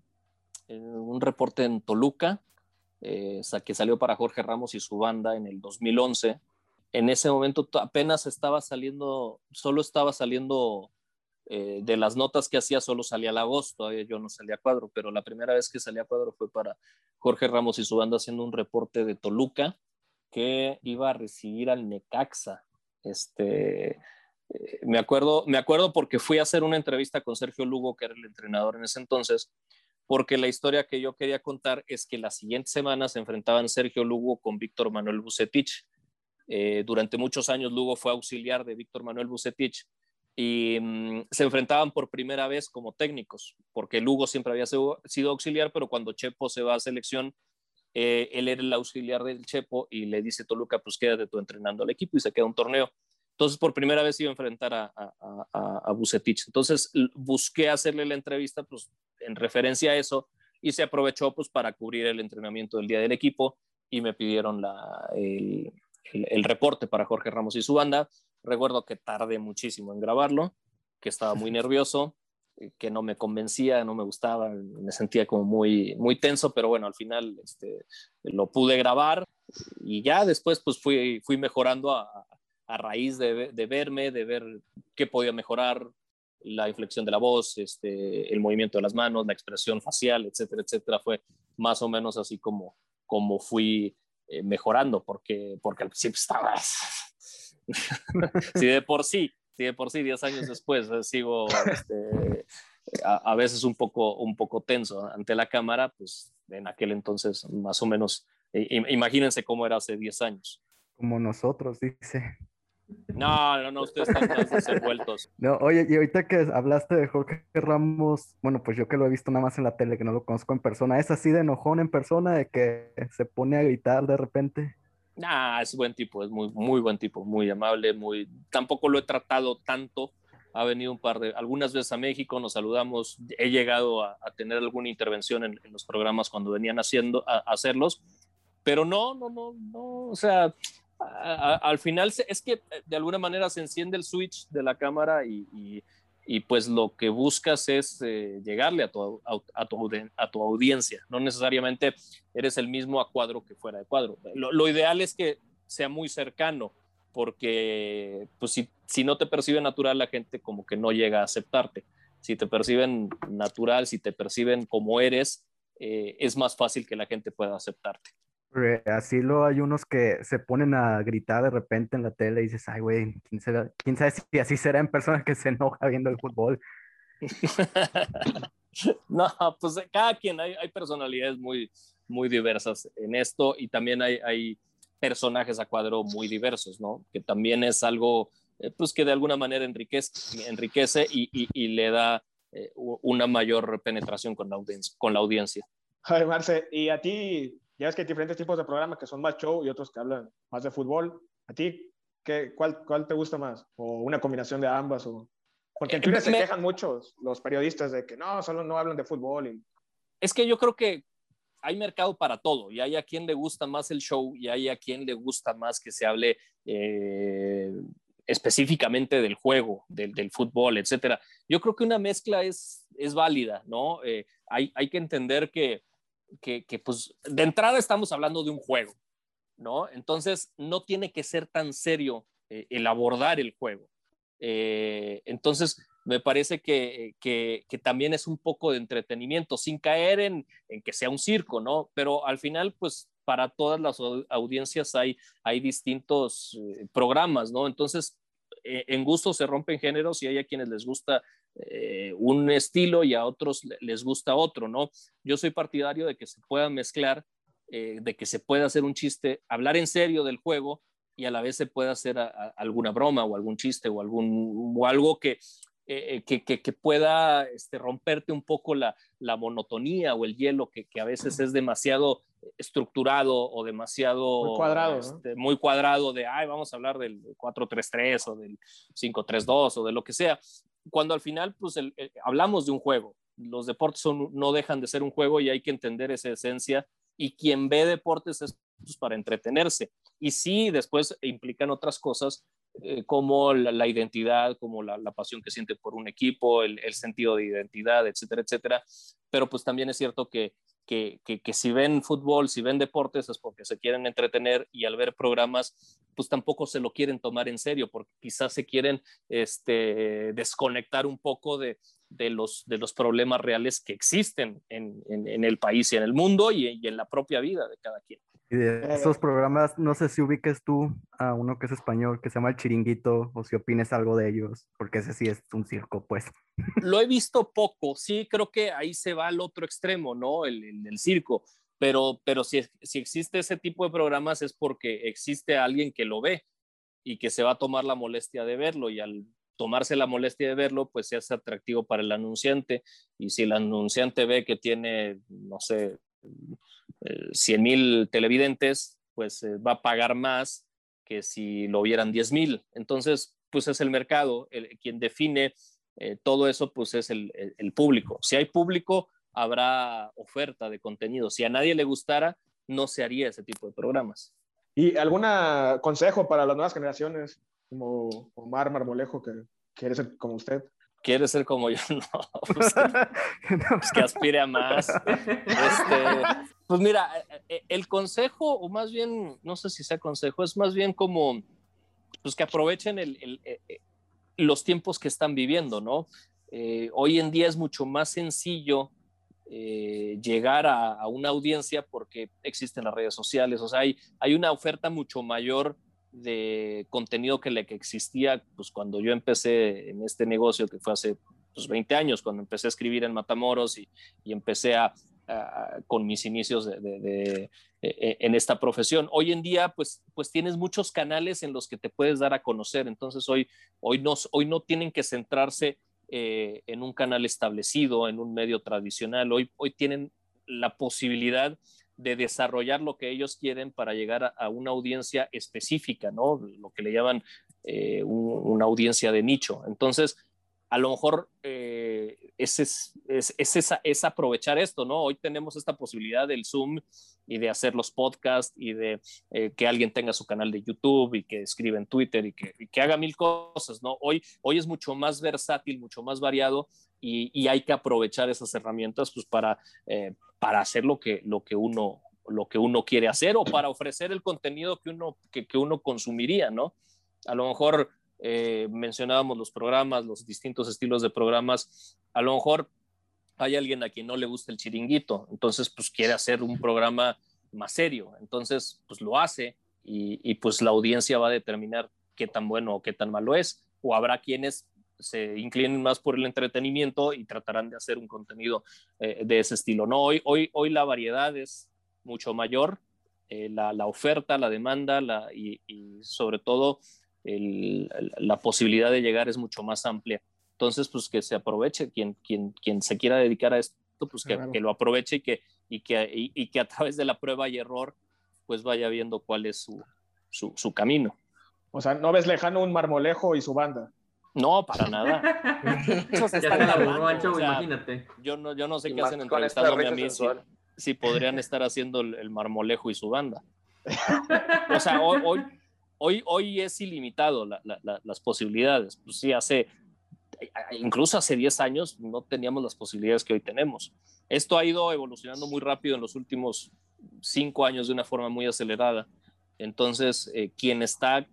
en un reporte en Toluca, eh, que salió para Jorge Ramos y su banda en el 2011. En ese momento apenas estaba saliendo, solo estaba saliendo eh, de las notas que hacía, solo salía el agosto, yo no salía a cuadro, pero la primera vez que salí a cuadro fue para Jorge Ramos y su banda haciendo un reporte de Toluca que iba a recibir al Necaxa. Este, eh, me, acuerdo, me acuerdo porque fui a hacer una entrevista con Sergio Lugo, que era el entrenador en ese entonces, porque la historia que yo quería contar es que la siguiente semana se enfrentaban Sergio Lugo con Víctor Manuel Bucetich. Eh, durante muchos años Lugo fue auxiliar de Víctor Manuel Bucetich y mm, se enfrentaban por primera vez como técnicos, porque Lugo siempre había sido, auxiliar, pero cuando Chepo se va a selección, eh, él era el auxiliar del Chepo y le dice Toluca, pues quédate tú entrenando al equipo y se queda un torneo. Entonces, por primera vez iba a enfrentar a, a, Bucetich. Entonces, busqué hacerle la entrevista pues, en referencia a eso y se aprovechó pues, para cubrir el entrenamiento del día del equipo y me pidieron la, el, el, reporte para Jorge Ramos y su banda. Recuerdo que tardé muchísimo en grabarlo, que estaba muy [laughs] nervioso, eh, que no me convencía, no me gustaba, me sentía como muy, muy tenso, pero bueno, al final este, lo pude grabar y ya después pues fui, fui mejorando a, a raíz de, de, verme, de ver qué podía mejorar, la inflexión de la voz, este, el movimiento de las manos, la expresión facial, etcétera, etcétera, fue más o menos así como, como fui eh, mejorando, porque, porque al principio estaba... [laughs] si de por sí, si de por sí, 10 años después, eh, sigo este, a, veces un poco, un poco tenso ante la cámara, pues en aquel entonces más o menos, imagínense cómo era hace 10 años. Como nosotros, dice. No, no, no, ustedes están más desenvueltos. No, oye, y ahorita que hablaste de Jorge Ramos, bueno, pues yo que lo he visto nada más en la tele, que no lo conozco en persona, ¿es así de enojón en persona, de que se pone a gritar de repente? Nah, es buen tipo, es muy, muy buen tipo, muy amable, muy... Tampoco lo he tratado tanto, ha venido un par de, algunas veces a México, nos saludamos, he llegado a, tener alguna intervención en, los programas cuando venían haciendo, a hacerlos, pero no, no, no, no, o sea, al final es que eh, de alguna manera se enciende el switch de la cámara y, pues lo que buscas es eh, llegarle a tu, a, tu, audiencia. No necesariamente eres el mismo a cuadro que fuera de cuadro. Lo, ideal es que sea muy cercano, porque pues si, si, no te percibe natural, la gente como que no llega a aceptarte. Si te perciben natural, si te perciben como eres, eh, es más fácil que la gente pueda aceptarte. Así lo hay unos que se ponen a gritar de repente en la tele y dices, ay, güey, ¿quién, ¿quién sabe si así será en personas que se enoja viendo el fútbol? [laughs] no, pues cada quien, hay, hay, personalidades muy, muy diversas en esto y también hay, hay personajes a cuadro muy diversos, ¿no? Que también es algo, eh, pues que de alguna manera enriquece, enriquece y, y, y le da eh, una mayor penetración con la audiencia. Con la audiencia. Ay, Marce, ¿y a ti ya ves que hay diferentes tipos de programas que son más show y otros que hablan más de fútbol. ¿A ti qué, cuál, cuál te gusta más? ¿O una combinación de ambas? O... Porque en Twitter se quejan muchos los periodistas de que no, solo no hablan de fútbol. Y... Es que yo creo que hay mercado para todo y hay a quien le gusta más el show y hay a quien le gusta más que se hable eh, específicamente del juego, del, del, fútbol, etcétera. Yo creo que una mezcla es, es válida, ¿no? Eh, hay, hay que entender que que, pues de entrada estamos hablando de un juego, ¿no? Entonces no tiene que ser tan serio eh, el abordar el juego. Eh, entonces me parece que, que, también es un poco de entretenimiento, sin caer en, en, que sea un circo, ¿no? Pero al final, pues para todas las audiencias hay, hay distintos eh, programas, ¿no? Entonces, en gusto se rompen géneros y hay a quienes les gusta eh, un estilo y a otros les gusta otro, ¿no? Yo soy partidario de que se pueda mezclar, eh, de que se pueda hacer un chiste, hablar en serio del juego y a la vez se pueda hacer alguna broma o algún chiste o, algún, o algo que, eh, que, que, pueda este, romperte un poco la, la, monotonía o el hielo que, que, a veces es demasiado estructurado o demasiado muy cuadrado, este, muy cuadrado de, ay, vamos a hablar del 4-3-3 o del 5-3-2 o de lo que sea cuando al final pues hablamos de un juego. Los deportes son, no dejan de ser un juego y hay que entender esa esencia y quien ve deportes es pues, para entretenerse. Y sí, después implican otras cosas eh, como la, identidad, como la, pasión que siente por un equipo, el, sentido de identidad, etcétera, etcétera. Pero pues también es cierto que, que, que, si ven fútbol, si ven deportes, es porque se quieren entretener y al ver programas, pues tampoco se lo quieren tomar en serio, porque quizás se quieren este, desconectar un poco de, de los, de los problemas reales que existen en, en, el país y en el mundo y, y en la propia vida de cada quien. Y de esos programas, no sé si ubiques tú a uno que es español, que se llama El Chiringuito, o si opines algo de ellos, porque ese sí es un circo, pues. Lo he visto poco, sí, creo que ahí se va al otro extremo, ¿no? El, el, circo, pero, pero si, si existe ese tipo de programas es porque existe alguien que lo ve y que se va a tomar la molestia de verlo y al tomarse la molestia de verlo, pues se hace atractivo para el anunciante y si el anunciante ve que tiene, no sé, 100 mil televidentes, pues eh, va a pagar más que si lo vieran 10 mil. Entonces, pues es el mercado, quien define eh, todo eso, pues es el, público. Si hay público, habrá oferta de contenido. Si a nadie le gustara, no se haría ese tipo de programas. ¿Y algún consejo para las nuevas generaciones, como Omar Marmolejo, que quiere ser como usted? quiere ser como yo, [laughs] no, pues [laughs] que, pues que aspire a más. [laughs] Este, pues mira, eh, eh, el consejo, o más bien, no sé si sea consejo, es más bien como, pues que aprovechen eh, los tiempos que están viviendo, ¿no? hoy en día es mucho más sencillo llegar a, una audiencia porque existen las redes sociales, o sea, hay, una oferta mucho mayor de contenido que le que existía pues cuando yo empecé en este negocio que fue hace pues, 20 años cuando empecé a escribir en Matamoros y empecé a, con mis inicios de, e, e, en esta profesión. Hoy en día, pues, pues tienes muchos canales en los que te puedes dar a conocer. Entonces, hoy, hoy, no, hoy no tienen que centrarse eh, en un canal establecido, en un medio tradicional. Hoy, hoy tienen la posibilidad de desarrollar lo que ellos quieren para llegar a, una audiencia específica, ¿no? Lo que le llaman eh, una audiencia de nicho. Entonces, a lo mejor eh, es, es, aprovechar esto, ¿no? Hoy tenemos esta posibilidad del Zoom y de hacer los podcasts y de eh, que alguien tenga su canal de YouTube y que escriba en Twitter y que, que haga mil cosas, ¿no? Hoy, hoy es mucho más versátil, mucho más variado y, hay que aprovechar esas herramientas pues, para, eh, para hacer lo que, lo, que uno, lo que uno quiere hacer o para ofrecer el contenido que uno, que, que uno consumiría, ¿no? A lo mejor eh, mencionábamos los programas, los distintos estilos de programas, a lo mejor hay alguien a quien no le gusta el chiringuito, entonces pues quiere hacer un programa más serio, entonces pues lo hace y, pues la audiencia va a determinar qué tan bueno o qué tan malo es, o habrá quienes se inclinen más por el entretenimiento y tratarán de hacer un contenido eh, de ese estilo. No, hoy, hoy, hoy la variedad es mucho mayor, eh, la, la, oferta, la demanda y, sobre todo el, la posibilidad de llegar es mucho más amplia. Entonces, pues que se aproveche, quien, quien, quien se quiera dedicar a esto, pues que, que lo aproveche y que, y, que, y, que a través de la prueba y error, pues vaya viendo cuál es su, su, su camino. O sea, no ves lejano un marmolejo y su banda. No, para nada. ya se imagínate. Yo no, yo no sé qué hacen entrevistándome a mí si, podrían estar haciendo el, marmolejo y su banda. o sea, hoy, hoy, hoy, es ilimitado las posibilidades. Pues sí, hace, incluso hace 10 años no teníamos las posibilidades que hoy tenemos. Esto ha ido evolucionando muy rápido en los últimos 5 años de una forma muy acelerada. Entonces, eh, quien está,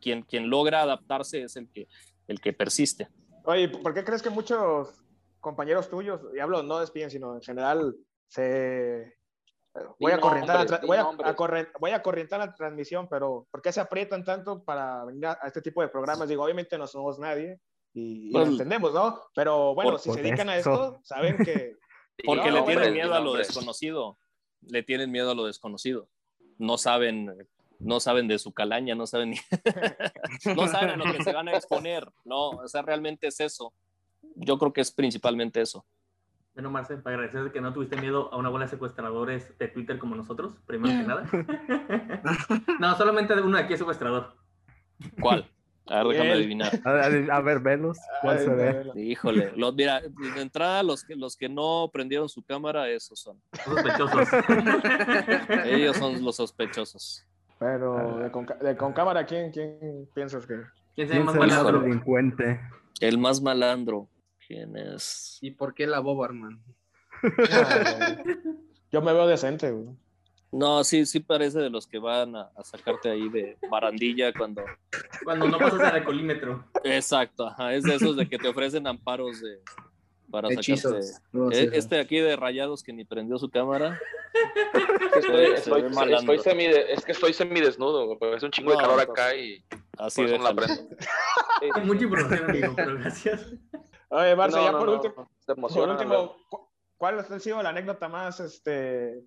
quien, quien logra adaptarse es el que, el que persiste. Oye, ¿por qué crees que muchos compañeros tuyos, y hablo no despiden, sino en general, se... Voy a, corrientar la voy, a, voy a corrientar la transmisión, pero ¿por qué se aprietan tanto para venir a, este tipo de programas? Digo, obviamente no somos nadie y, lo pues, entendemos, ¿no? Pero bueno, si se dedican a esto, saben que... [laughs] Porque le tienen miedo a lo desconocido. Le tienen miedo a lo desconocido. No saben no saben de su calaña, no saben ni... [laughs] no saben a lo que se van a exponer, no, o sea, realmente es eso. Yo creo que es principalmente eso. Bueno, Marcel, para agradecer que no tuviste miedo a una bola de secuestradores de Twitter como nosotros, primero que [laughs] nada. [laughs] no, solamente uno de aquí es secuestrador. ¿Cuál? A ver, déjame adivinar. A, ver, velos. ¿Cuál se ve? Híjole, los, mira, de entrada los que, los que no prendieron su cámara, esos son. Sospechosos. [laughs] Ellos son los sospechosos. Pero de con, de con cámara, ¿quién, ¿quién piensas que? ¿Quién ve ¿Quién más el malandro? delincuente? El más malandro. ¿Quién es? ¿Y por qué la boba, hermano? [laughs] Yo me veo decente, güey. No, sí, sí parece de los que van a, a sacarte ahí de barandilla cuando... Cuando no pasas el alcoholímetro. Exacto, ajá, es de esos de que te ofrecen amparos de, para Hechizos. sacarte... No, Eh, sí, Este aquí de rayados que ni prendió su cámara. Estoy, estoy, estoy semide- es que estoy semidesnudo, es un chingo de calor no. acá y Así no la prendo. Hay mucha información, amigo, pero gracias. Oye, Barça, No, ya no, por no, último, por último cu- ¿cuál ha sido la anécdota más este,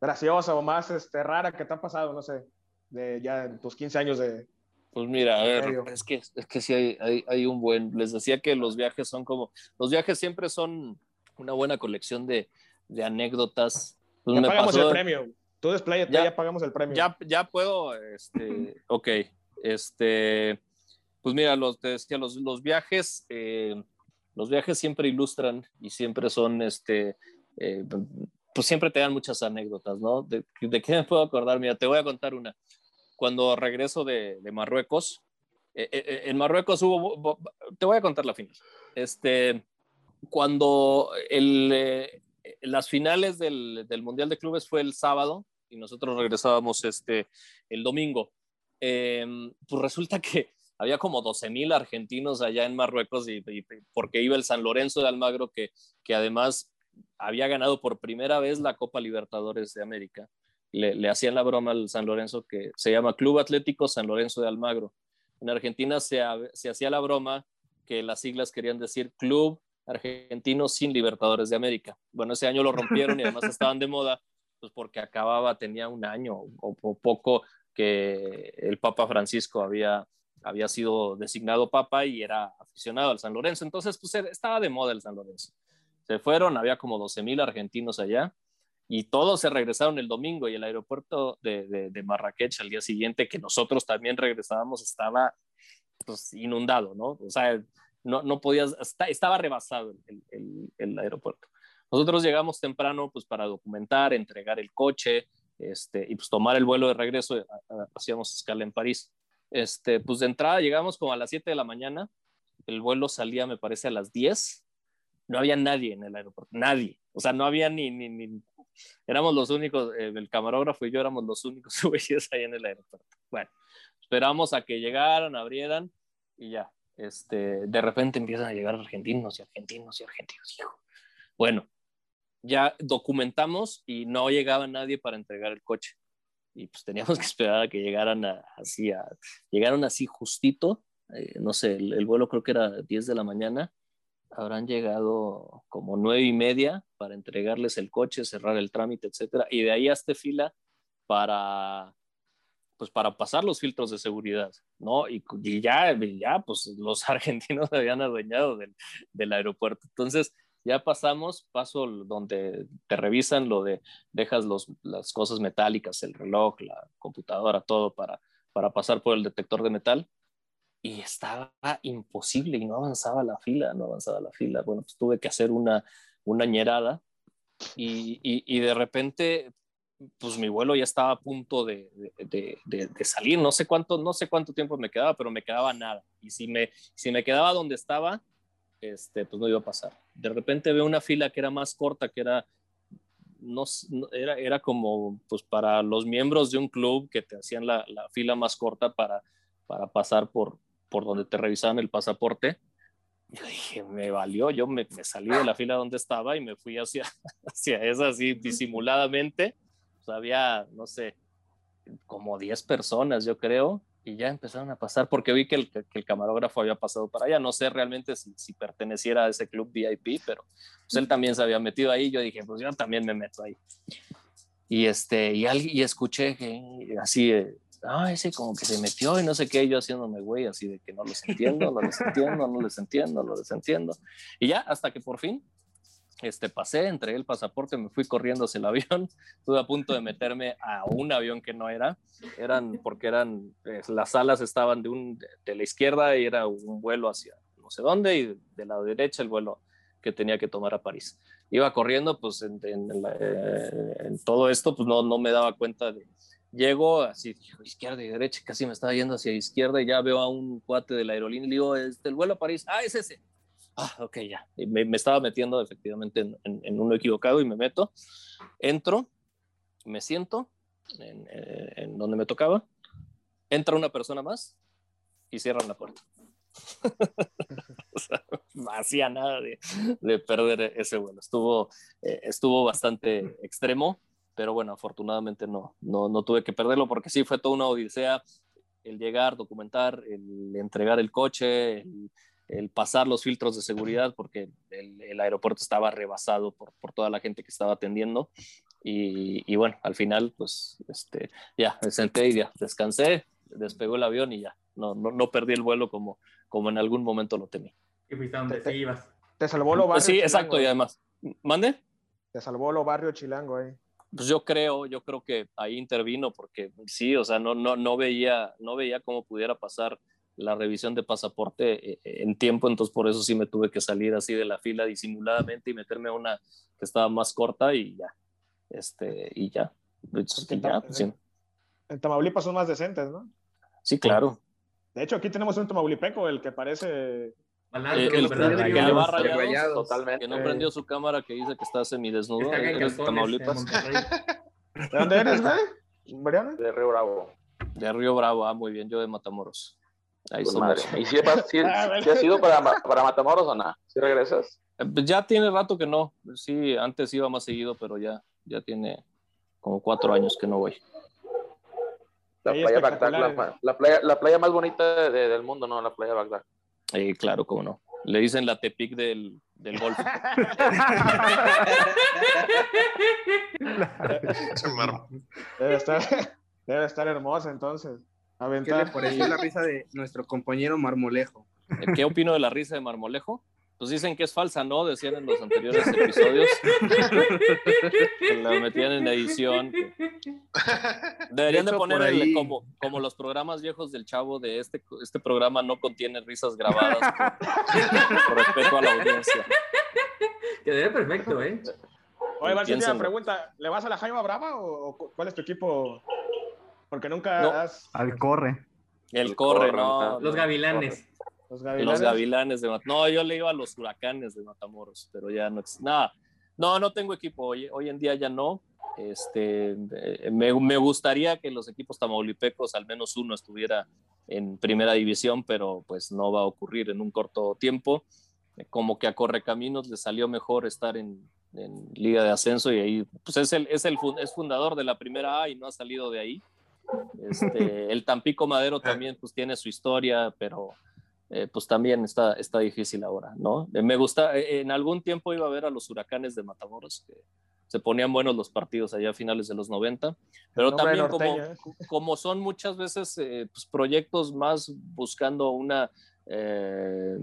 graciosa o más este, rara que te ha pasado, no sé, de ya en tus 15 años de... Pues mira, a ver, es que, es que sí hay, hay, hay un buen, les decía que los viajes son como, los viajes siempre son una buena colección de, de anécdotas. Pues Ya me pagamos pasó- el premio. Tú desplayate, Ya- ya, pagamos el premio. ya, ya puedo, este, ok, este, pues mira, los, te decía, los, los viajes, eh, los viajes siempre ilustran y siempre son, este, eh, pues siempre te dan muchas anécdotas, ¿no? ¿De, qué me puedo acordar? Mira, te voy a contar una. Cuando regreso de, de Marruecos, eh, eh, en Marruecos hubo, te voy a contar la final. Este, cuando el, las finales del, del Mundial de Clubes fue el sábado y nosotros regresábamos este, el domingo, eh, pues resulta que había como 12 mil argentinos allá en Marruecos y, y porque iba el San Lorenzo de Almagro que, que además había ganado por primera vez la Copa Libertadores de América. Le, le, hacían la broma al San Lorenzo que se llama Club Atlético San Lorenzo de Almagro. En Argentina se, se hacía la broma que las siglas querían decir Club Argentino sin Libertadores de América. Bueno, ese año lo rompieron y además estaban de moda, pues porque acababa, tenía un año o, o poco que el Papa Francisco había, había sido designado Papa y era aficionado al San Lorenzo. Entonces, pues estaba de moda el San Lorenzo. Se fueron, había como 12 mil argentinos allá y todos se regresaron el domingo y el aeropuerto de, de, de, Marrakech al día siguiente, que nosotros también regresábamos, estaba pues, inundado, ¿no? O sea, no, no podías, estaba rebasado el, el, el, aeropuerto. Nosotros llegamos temprano pues para documentar, entregar el coche este, y pues tomar el vuelo de regreso, hacíamos escala en París. Este, pues de entrada llegamos como a las 7 de la mañana, el vuelo salía me parece a las 10, no había nadie en el aeropuerto, nadie, o sea, no había ni, ni, ni éramos los únicos, eh, el camarógrafo y yo éramos los únicos [laughs] güeyes ahí en el aeropuerto. Bueno, esperamos a que llegaran, abrieran y ya, este, de repente empiezan a llegar argentinos y argentinos y argentinos. Hijo. Bueno, ya documentamos y no llegaba nadie para entregar el coche. Y pues teníamos [laughs] que esperar a que llegaran a, así, a, llegaron así justito, eh, no sé, el, el, vuelo creo que era 10 de la mañana, habrán llegado como nueve y media para entregarles el coche, cerrar el trámite, etcétera, y de ahí hasta fila para pues para pasar los filtros de seguridad, ¿no? Y, y ya, ya, pues los [laughs] argentinos habían adueñado del, del, aeropuerto. Entonces, ya pasamos, paso donde te revisan lo de, dejas los, las cosas metálicas, el reloj, la computadora, todo para, para pasar por el detector de metal. Y estaba imposible y no avanzaba la fila, no avanzaba la fila. Bueno, pues tuve que hacer una, una ñerada y, y, y de repente pues mi vuelo ya estaba a punto de, de, de, de, salir, no sé cuánto, no sé cuánto tiempo me quedaba, pero me quedaba nada. Y si me, si me quedaba donde estaba, este, pues no iba a pasar. De repente veo una fila que era más corta, que era, no, era, era como pues para los miembros de un club que te hacían la, la fila más corta para, para pasar por, por donde te revisaban el pasaporte. Yo dije, me valió, yo me, me salí de la [laughs] fila donde estaba y me fui hacia, [laughs] hacia esa así disimuladamente pues había, no sé, como 10 personas, yo creo, y ya empezaron a pasar, porque vi que el, camarógrafo había pasado para allá. No sé realmente si, perteneciera a ese club VIP, pero pues él también se había metido ahí. Yo dije, pues yo también me meto ahí. Y, este, y, alguien, y escuché que así, ah, ese como que se metió y no sé qué, yo haciéndome güey, así de que no los entiendo, no les entiendo, no les entiendo, no les entiendo. Y ya, hasta que por fin Este, pasé, entregué el pasaporte, me fui corriendo hacia el avión, [laughs] estuve a punto de meterme a un avión que no era, eran porque eran, eh, las alas estaban de, un, de la izquierda y era un vuelo hacia no sé dónde y de la derecha el vuelo que tenía que tomar a París. Iba corriendo, pues en, en la- eh, en todo esto, pues no, no me daba cuenta de... Llego así, izquierda y derecha, casi me estaba yendo hacia izquierda y ya veo a un cuate de la aerolínea y le digo, este, el vuelo a París, ah, es ese. Ah, ok, ya. Me, me estaba metiendo efectivamente en, en- uno equivocado y me meto. Entro, me siento en, eh, en donde me tocaba. Entra una persona más y cierran la puerta. [laughs] o sea, no hacía nada de, de perder ese vuelo. Estuvo, eh, estuvo bastante extremo, pero bueno, afortunadamente no, no, no tuve que perderlo porque sí fue toda una odisea el llegar, documentar, el entregar el coche, el, el pasar los filtros de seguridad porque el, el aeropuerto estaba rebasado por, por, toda la gente que estaba atendiendo. Y, y, bueno, al final, pues este, ya me senté y ya descansé, despegó el avión y ya, no, no, no perdí el vuelo como, como en algún momento lo temí. Y fuiste a donde te, ibas. Te salvó lo barrio. Sí, chilango, exacto, y además. ¿Mande? Te salvó lo barrio chilango ahí. Pues yo creo, yo creo que ahí intervino porque sí, o sea, no, no, no veía, no veía cómo pudiera pasar la revisión de pasaporte eh, en tiempo, entonces por eso sí me tuve que salir así de la fila disimuladamente y meterme a una que estaba más corta y ya, este, y ya. Y ya pues, sí. En Tamaulipas son más decentes, ¿no? Sí, claro. De hecho, aquí tenemos un tamaulipeco, el que parece... Eh, el, que le va rayados, rayados, totalmente. Que no prendió su cámara, que dice que está semidesnudo. Está ¿Eres de Tamaulipas? ¿De dónde eres, güey? ¿Mariana? De Río Bravo. De Río Bravo, ah, muy bien, yo de Matamoros. Ahí pues somos. ¿Y si, si, [laughs] ah, si has ido para, para Matamoros o no? ¿Si regresas? Pues ya tiene rato que no. Sí, antes iba más seguido, pero ya, ya tiene como cuatro años que no voy. La playa Bagdad, la, la, playa, la playa más bonita de, del mundo, ¿no? La playa Bagdad. Eh, claro, cómo no. Le dicen la Tepic del, del golf. [laughs] debe, estar, debe estar hermosa entonces. Aventar. ¿Qué por eso la risa de nuestro compañero Marmolejo. ¿Qué opino de la risa de Marmolejo? Pues dicen que es falsa, ¿no? Decían en los anteriores episodios. que la metían en edición. Deberían de, de poner el, como, como los programas viejos del chavo de este, este programa no contiene risas grabadas por, por respeto a la audiencia. Quedaría perfecto, ¿eh? Oye, Val, una pregunta. ¿Le vas a la Jaima Brava o, cuál es tu equipo? Porque nunca no. has... Al corre. El, el corre, corre, no. Los gavilanes. Los gavilanes. Los gavilanes de Matamoros. No, yo le iba a los huracanes de Matamoros, pero ya no. Nada, no, no tengo equipo. Hoy, hoy en día ya no. Este, me, me, gustaría que los equipos tamaulipecos, al menos uno, estuviera en primera división, pero pues no va a ocurrir en un corto tiempo. Como que a Correcaminos le salió mejor estar en, en Liga de Ascenso y ahí pues es el, es el es fundador de la primera A y no ha salido de ahí. Este, [laughs] el Tampico Madero también pues tiene su historia, pero eh, pues también está, está difícil ahora, ¿no? Eh, me gusta, eh, en algún tiempo iba a ver a los huracanes de Matamoros, que se ponían buenos los partidos allá a finales de los 90, pero también como, como son muchas veces eh, pues, proyectos más buscando una, eh,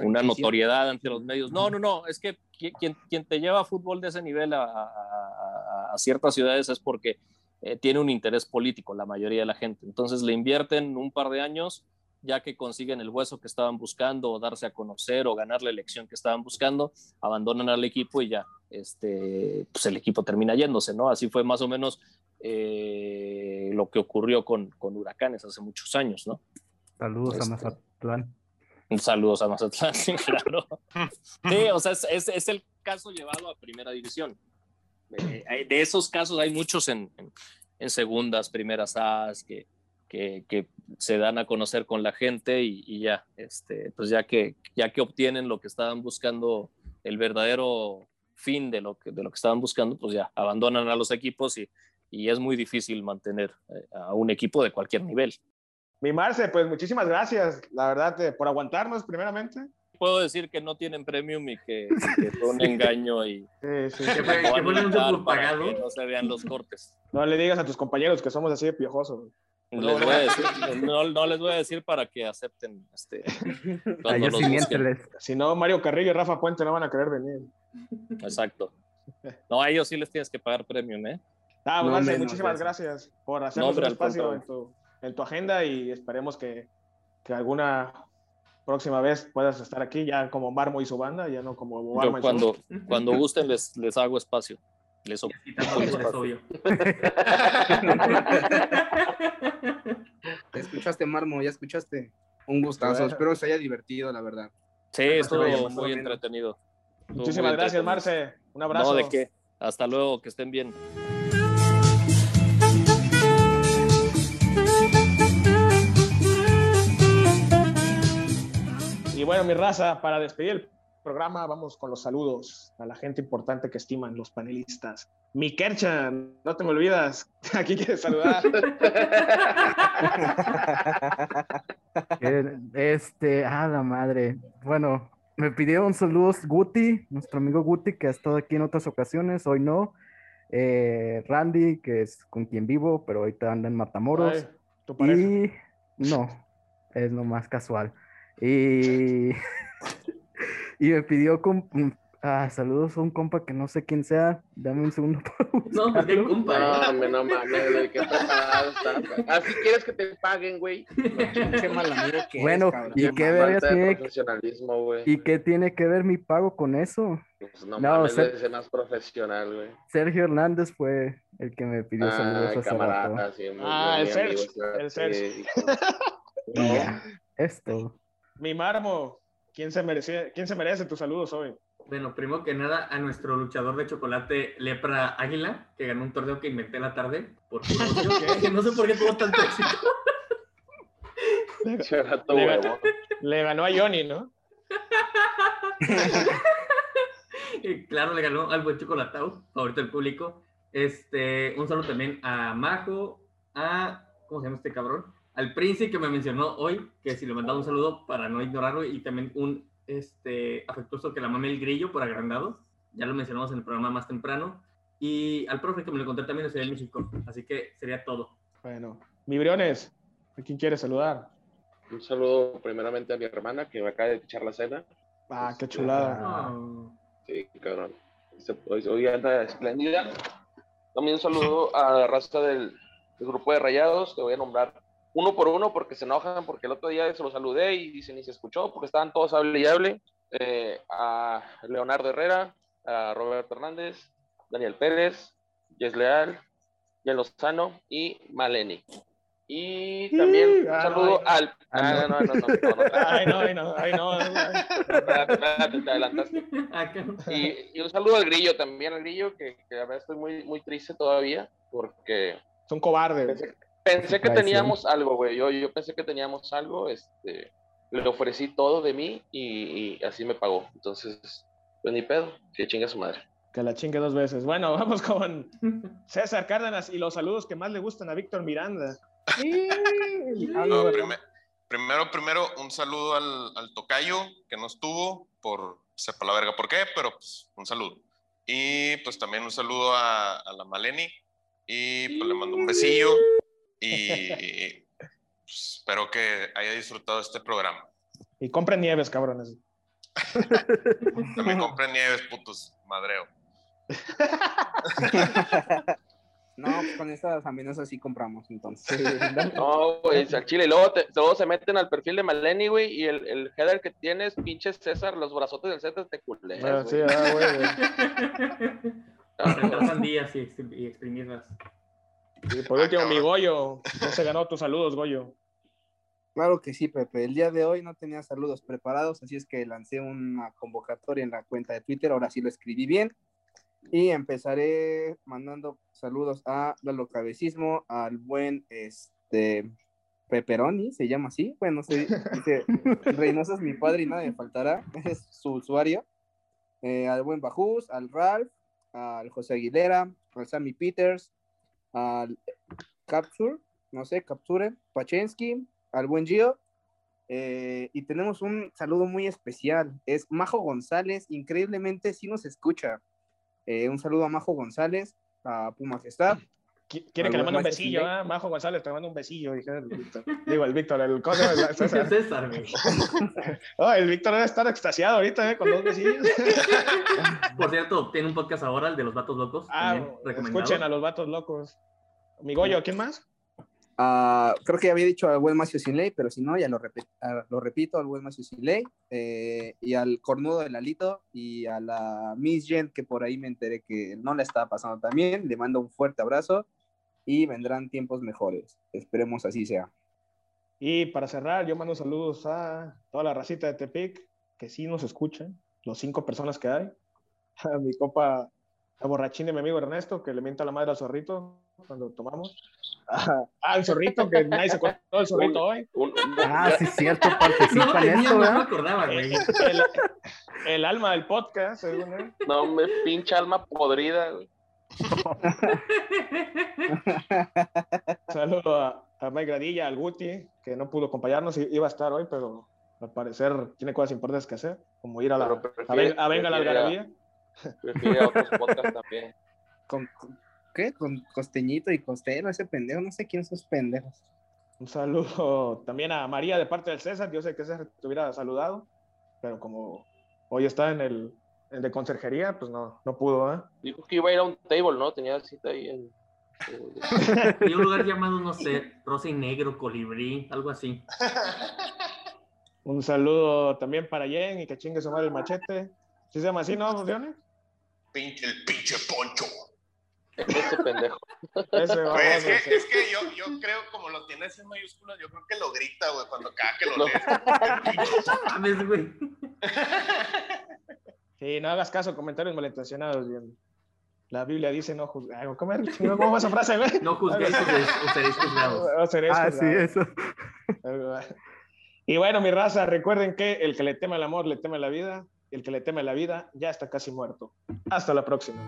una notoriedad ante los medios. No, no, no, es que qui- quien, quien te lleva fútbol de ese nivel a, a- a- a ciertas ciudades es porque eh, tiene un interés político la mayoría de la gente. Entonces le invierten un par de años ya que consiguen el hueso que estaban buscando o darse a conocer o ganar la elección que estaban buscando, abandonan al equipo y ya, este, pues el equipo termina yéndose, ¿no? Así fue más o menos eh, lo que ocurrió con, con Huracanes hace muchos años, ¿no? Saludos Este. a Mazatlán. Saludos a Mazatlán, [laughs] sí, claro. Sí, o sea, es, es- es el caso llevado a primera división. Eh, de esos casos hay muchos en, en- segundas, primeras A's que, que, se dan a conocer con la gente y, y ya, este, pues ya que, ya que obtienen lo que estaban buscando, el verdadero fin de lo que, de lo que estaban buscando, pues ya abandonan a los equipos y, y es muy difícil mantener eh, a un equipo de cualquier nivel. Mi Marce, pues muchísimas gracias, la verdad, eh, por aguantarnos primeramente. Puedo decir que no tienen premium y que, que [laughs] fue un engaño y Sí, sí, Que sí. fue- que fue un para fútbol pagado. que no se vean los cortes. No le digas a tus compañeros que somos así de piojosos. Les voy a decir, no, no les voy a decir para que acepten este, [laughs] cuando los. Si no, Mario Carrillo y Rafa Puente no van a querer venir. Exacto. No, a ellos sí les tienes que pagar premium, ¿eh? Ah, No Marce, menos muchísimas gracias por hacernos un espacio en tu, en tu agenda y esperemos que, que alguna próxima vez puedas estar aquí ya como Marmo y su banda, ya no como Yo Barmo y su- cuando, cuando gusten les, les hago espacio. Les ocupo Quitando el eso es espacio. obvio. ¿Ya [laughs] escuchaste, Marmo? ¿Ya escuchaste? Un gustazo. Bueno. Espero que se haya divertido, la verdad. Sí, estuvo muy entretenido. Muchísimas muy gracias, entretenido. Marce. Un abrazo. No, de qué. Hasta luego, que estén bien. Y bueno, mi raza, para despedir el programa, vamos con los saludos a la gente importante que estiman los panelistas. Mi Kercha, no te me olvidas. [laughs] Aquí quieres saludar. Eh, Este, ah, la madre. Bueno, me pidieron saludos Guti, nuestro amigo Guti, que ha estado aquí en otras ocasiones, hoy no. Eh, Randy, que es con quien vivo, pero ahorita anda en Matamoros. Ay, tu pareja. Y no, es lo más casual. Y, [laughs] y me pidió com- ah, saludos a un compa que no sé quién sea. Dame un segundo para [laughs] No, qué compa, No, hombre, no mames, está. Así quieres que te paguen, güey. Qué que Bueno, es. ¿y qué de tiene, profesionalismo, güey. y qué tiene que ver mi pago con eso? Pues no, No, mames, ser más profesional, güey. Sergio Hernández fue el que me pidió saludos camarada, rato. sí, muy Ah, el claro, el ya, [laughs] esto. Mi Marmo, ¿quién se, merece, ¿quién se merece tus saludos hoy? Bueno, primero que nada, a nuestro luchador de chocolate Lepra Águila, que ganó un torneo que inventé la tarde. Por puro [laughs] ocio, que no sé por qué tuvo tanto éxito. [laughs] Le huevón. ganó, le ganó a Johnny, ¿no? [laughs] Y claro, le ganó al buen chocolatao, favorito del público. Este, un saludo también a Majo, a, ¿cómo se llama este cabrón? Al Prince que me mencionó hoy, que si le mandaba un saludo para no ignorarlo, y también un este, afectuoso que la mame el grillo por agrandado. Ya lo mencionamos en el programa más temprano. Y al profe que me lo encontré también en Ciudad de México. Así que sería todo. Bueno, mi Briones, ¿a quién quieres saludar? Un saludo primeramente a mi hermana que me acaba de echar la cena. Ah, qué chulada. Ah, Sí, cabrón. Este- Hoy, hoy anda espléndida. También un saludo a la raza del, del grupo de rayados, que voy a nombrar uno por uno porque se enojan, porque el otro día se los saludé y dicen ni se escuchó, porque estaban todos hable y hable. Eh, a Leonardo Herrera, a Roberto Hernández, Daniel Pérez, Jess Leal, Lozano y Maleni. Y también un Ah, saludo al... Ah, Ah, no, no, no, no, no, Ay, no, ay, no, ay, no. te adelantaste. Y, un saludo al grillo también, al grillo, que, que la verdad estoy muy, muy triste todavía, porque Son cobardes. pensé, pensé que teníamos algo, güey. Yo, yo pensé que teníamos algo, este, le ofrecí todo de mí y, y así me pagó. Entonces, pues ni pedo, que chinga su madre. Que la chingue dos veces. Bueno, [laughs] vamos con [laughs] César Cárdenas y los saludos que más le gustan a Víctor Miranda. [laughs] No, prime- primero, primero, un saludo al, al tocayo que no estuvo por sepa la verga por qué, pero pues un saludo. Y pues también un saludo a, a la Maleni y pues le mando un besillo y [laughs] pues, espero que haya disfrutado este programa. Y compren nieves, cabrones. [laughs] También compré nieves, putos, madreo. [laughs] No, pues con estas amenazas sí compramos, entonces. No, güey, al chile. Y luego, te- luego se meten al perfil de Maleni, güey, y el, el header que tienes, pinche César, los brazotes del César te Ah, culeas, sí, güey. ah, güey. Sentar sandías y exprimirlas. Y por último, mi Goyo. No se ganó tus saludos, Goyo. Claro que sí, Pepe. El día de hoy no tenía saludos preparados, así es que lancé una convocatoria en la cuenta de Twitter. Ahora sí lo escribí bien. Y empezaré mandando saludos a Lalo Cabecismo, al buen este Pepperoni, se llama así. Bueno, se dice [laughs] Reynoso es mi padre y nada me faltará. Ese [laughs] es su usuario. Eh, al buen Bajus, al Ralph, al José Aguilera, al Sammy Peters, al Capture, no sé, Capture, Pachensky, al buen Gio. eh, y tenemos un saludo muy especial. Es Majo González, increíblemente sí nos escucha. Eh, un saludo a Majo González, a Puma Majestad. Qui- Quiere que le mande un besillo, ¿ah? Majo González te manda un besillo. dije, el Víctor. Digo, el Víctor, el [laughs] cosa el César. César, güey. [laughs] Oh, el Víctor debe estar extasiado ahorita, ¿eh? Con dos besillos. [laughs] Por cierto, tiene un podcast ahora, el de los vatos locos. Ah, también escuchen a los vatos locos. Mi Goyo, ¿quién más? Ah, creo que ya había dicho al buen Macio Sin Ley, pero si no, ya lo, repe- ah, lo repito, al buen Macio Sin Ley, eh, y al cornudo de Lalito, y a la Miss Jen, que por ahí me enteré que no la estaba pasando tan bien. Le mando un fuerte abrazo y vendrán tiempos mejores. Esperemos así sea. Y para cerrar, yo mando saludos a toda la racita de Tepic, que sí nos escuchan, los cinco personas que hay. [laughs] A mi copa, a borrachín de mi amigo Ernesto, que le mienta la madre al zorrito cuando tomamos. [laughs] Ah, el zorrito, que nadie se acuerda del zorrito hoy. Un- un- Ah, sí, cierto, No en esto, no me acordaba, güey. El, el alma del podcast, según él. no me pinche alma podrida. güey. [laughs] Saludo a, a Mike Gradilla, al Guti, que no pudo acompañarnos, iba a estar hoy, pero al parecer tiene cosas importantes que hacer, como ir a la a, prefiere- Ven- a Venga la prefiere- Algarabía. Prefiere a otros podcasts también. Con, con- ¿Qué? Con Costeñito y Costero, ese pendejo, no sé quién son esos pendejos. Un saludo también a María de parte del César. Yo sé que César te hubiera saludado, pero como hoy está en el en de conserjería, pues no, no pudo, ¿eh? Dijo que iba a ir a un table, ¿no? Tenía cita ahí en. [laughs] en- un lugar llamado, no sé, rosa y negro, colibrí, algo así. Un saludo también para Jen y que chingue su madre el machete. ¿Sí se llama así, no, Leone? Pinche- el pinche poncho. Ese pendejo. Ese, vamos, es, que, es que yo, yo creo, como lo tienes en mayúsculas, yo creo que lo grita, güey, cuando cada que lo No. lees. [laughs] ¿Sabes, güey? [laughs] Sí, no hagas caso comentarios malintencionados. La Biblia dice no juzgar. ¿Cómo? ¿Cómo va esa frase, güey? No juzguéis o seréis- o seréis juzgados. O seréis Ah, sí, eso. Y bueno, mi raza, recuerden que el que le teme el amor le teme la vida, y el que le teme la vida ya está casi muerto. Hasta la próxima.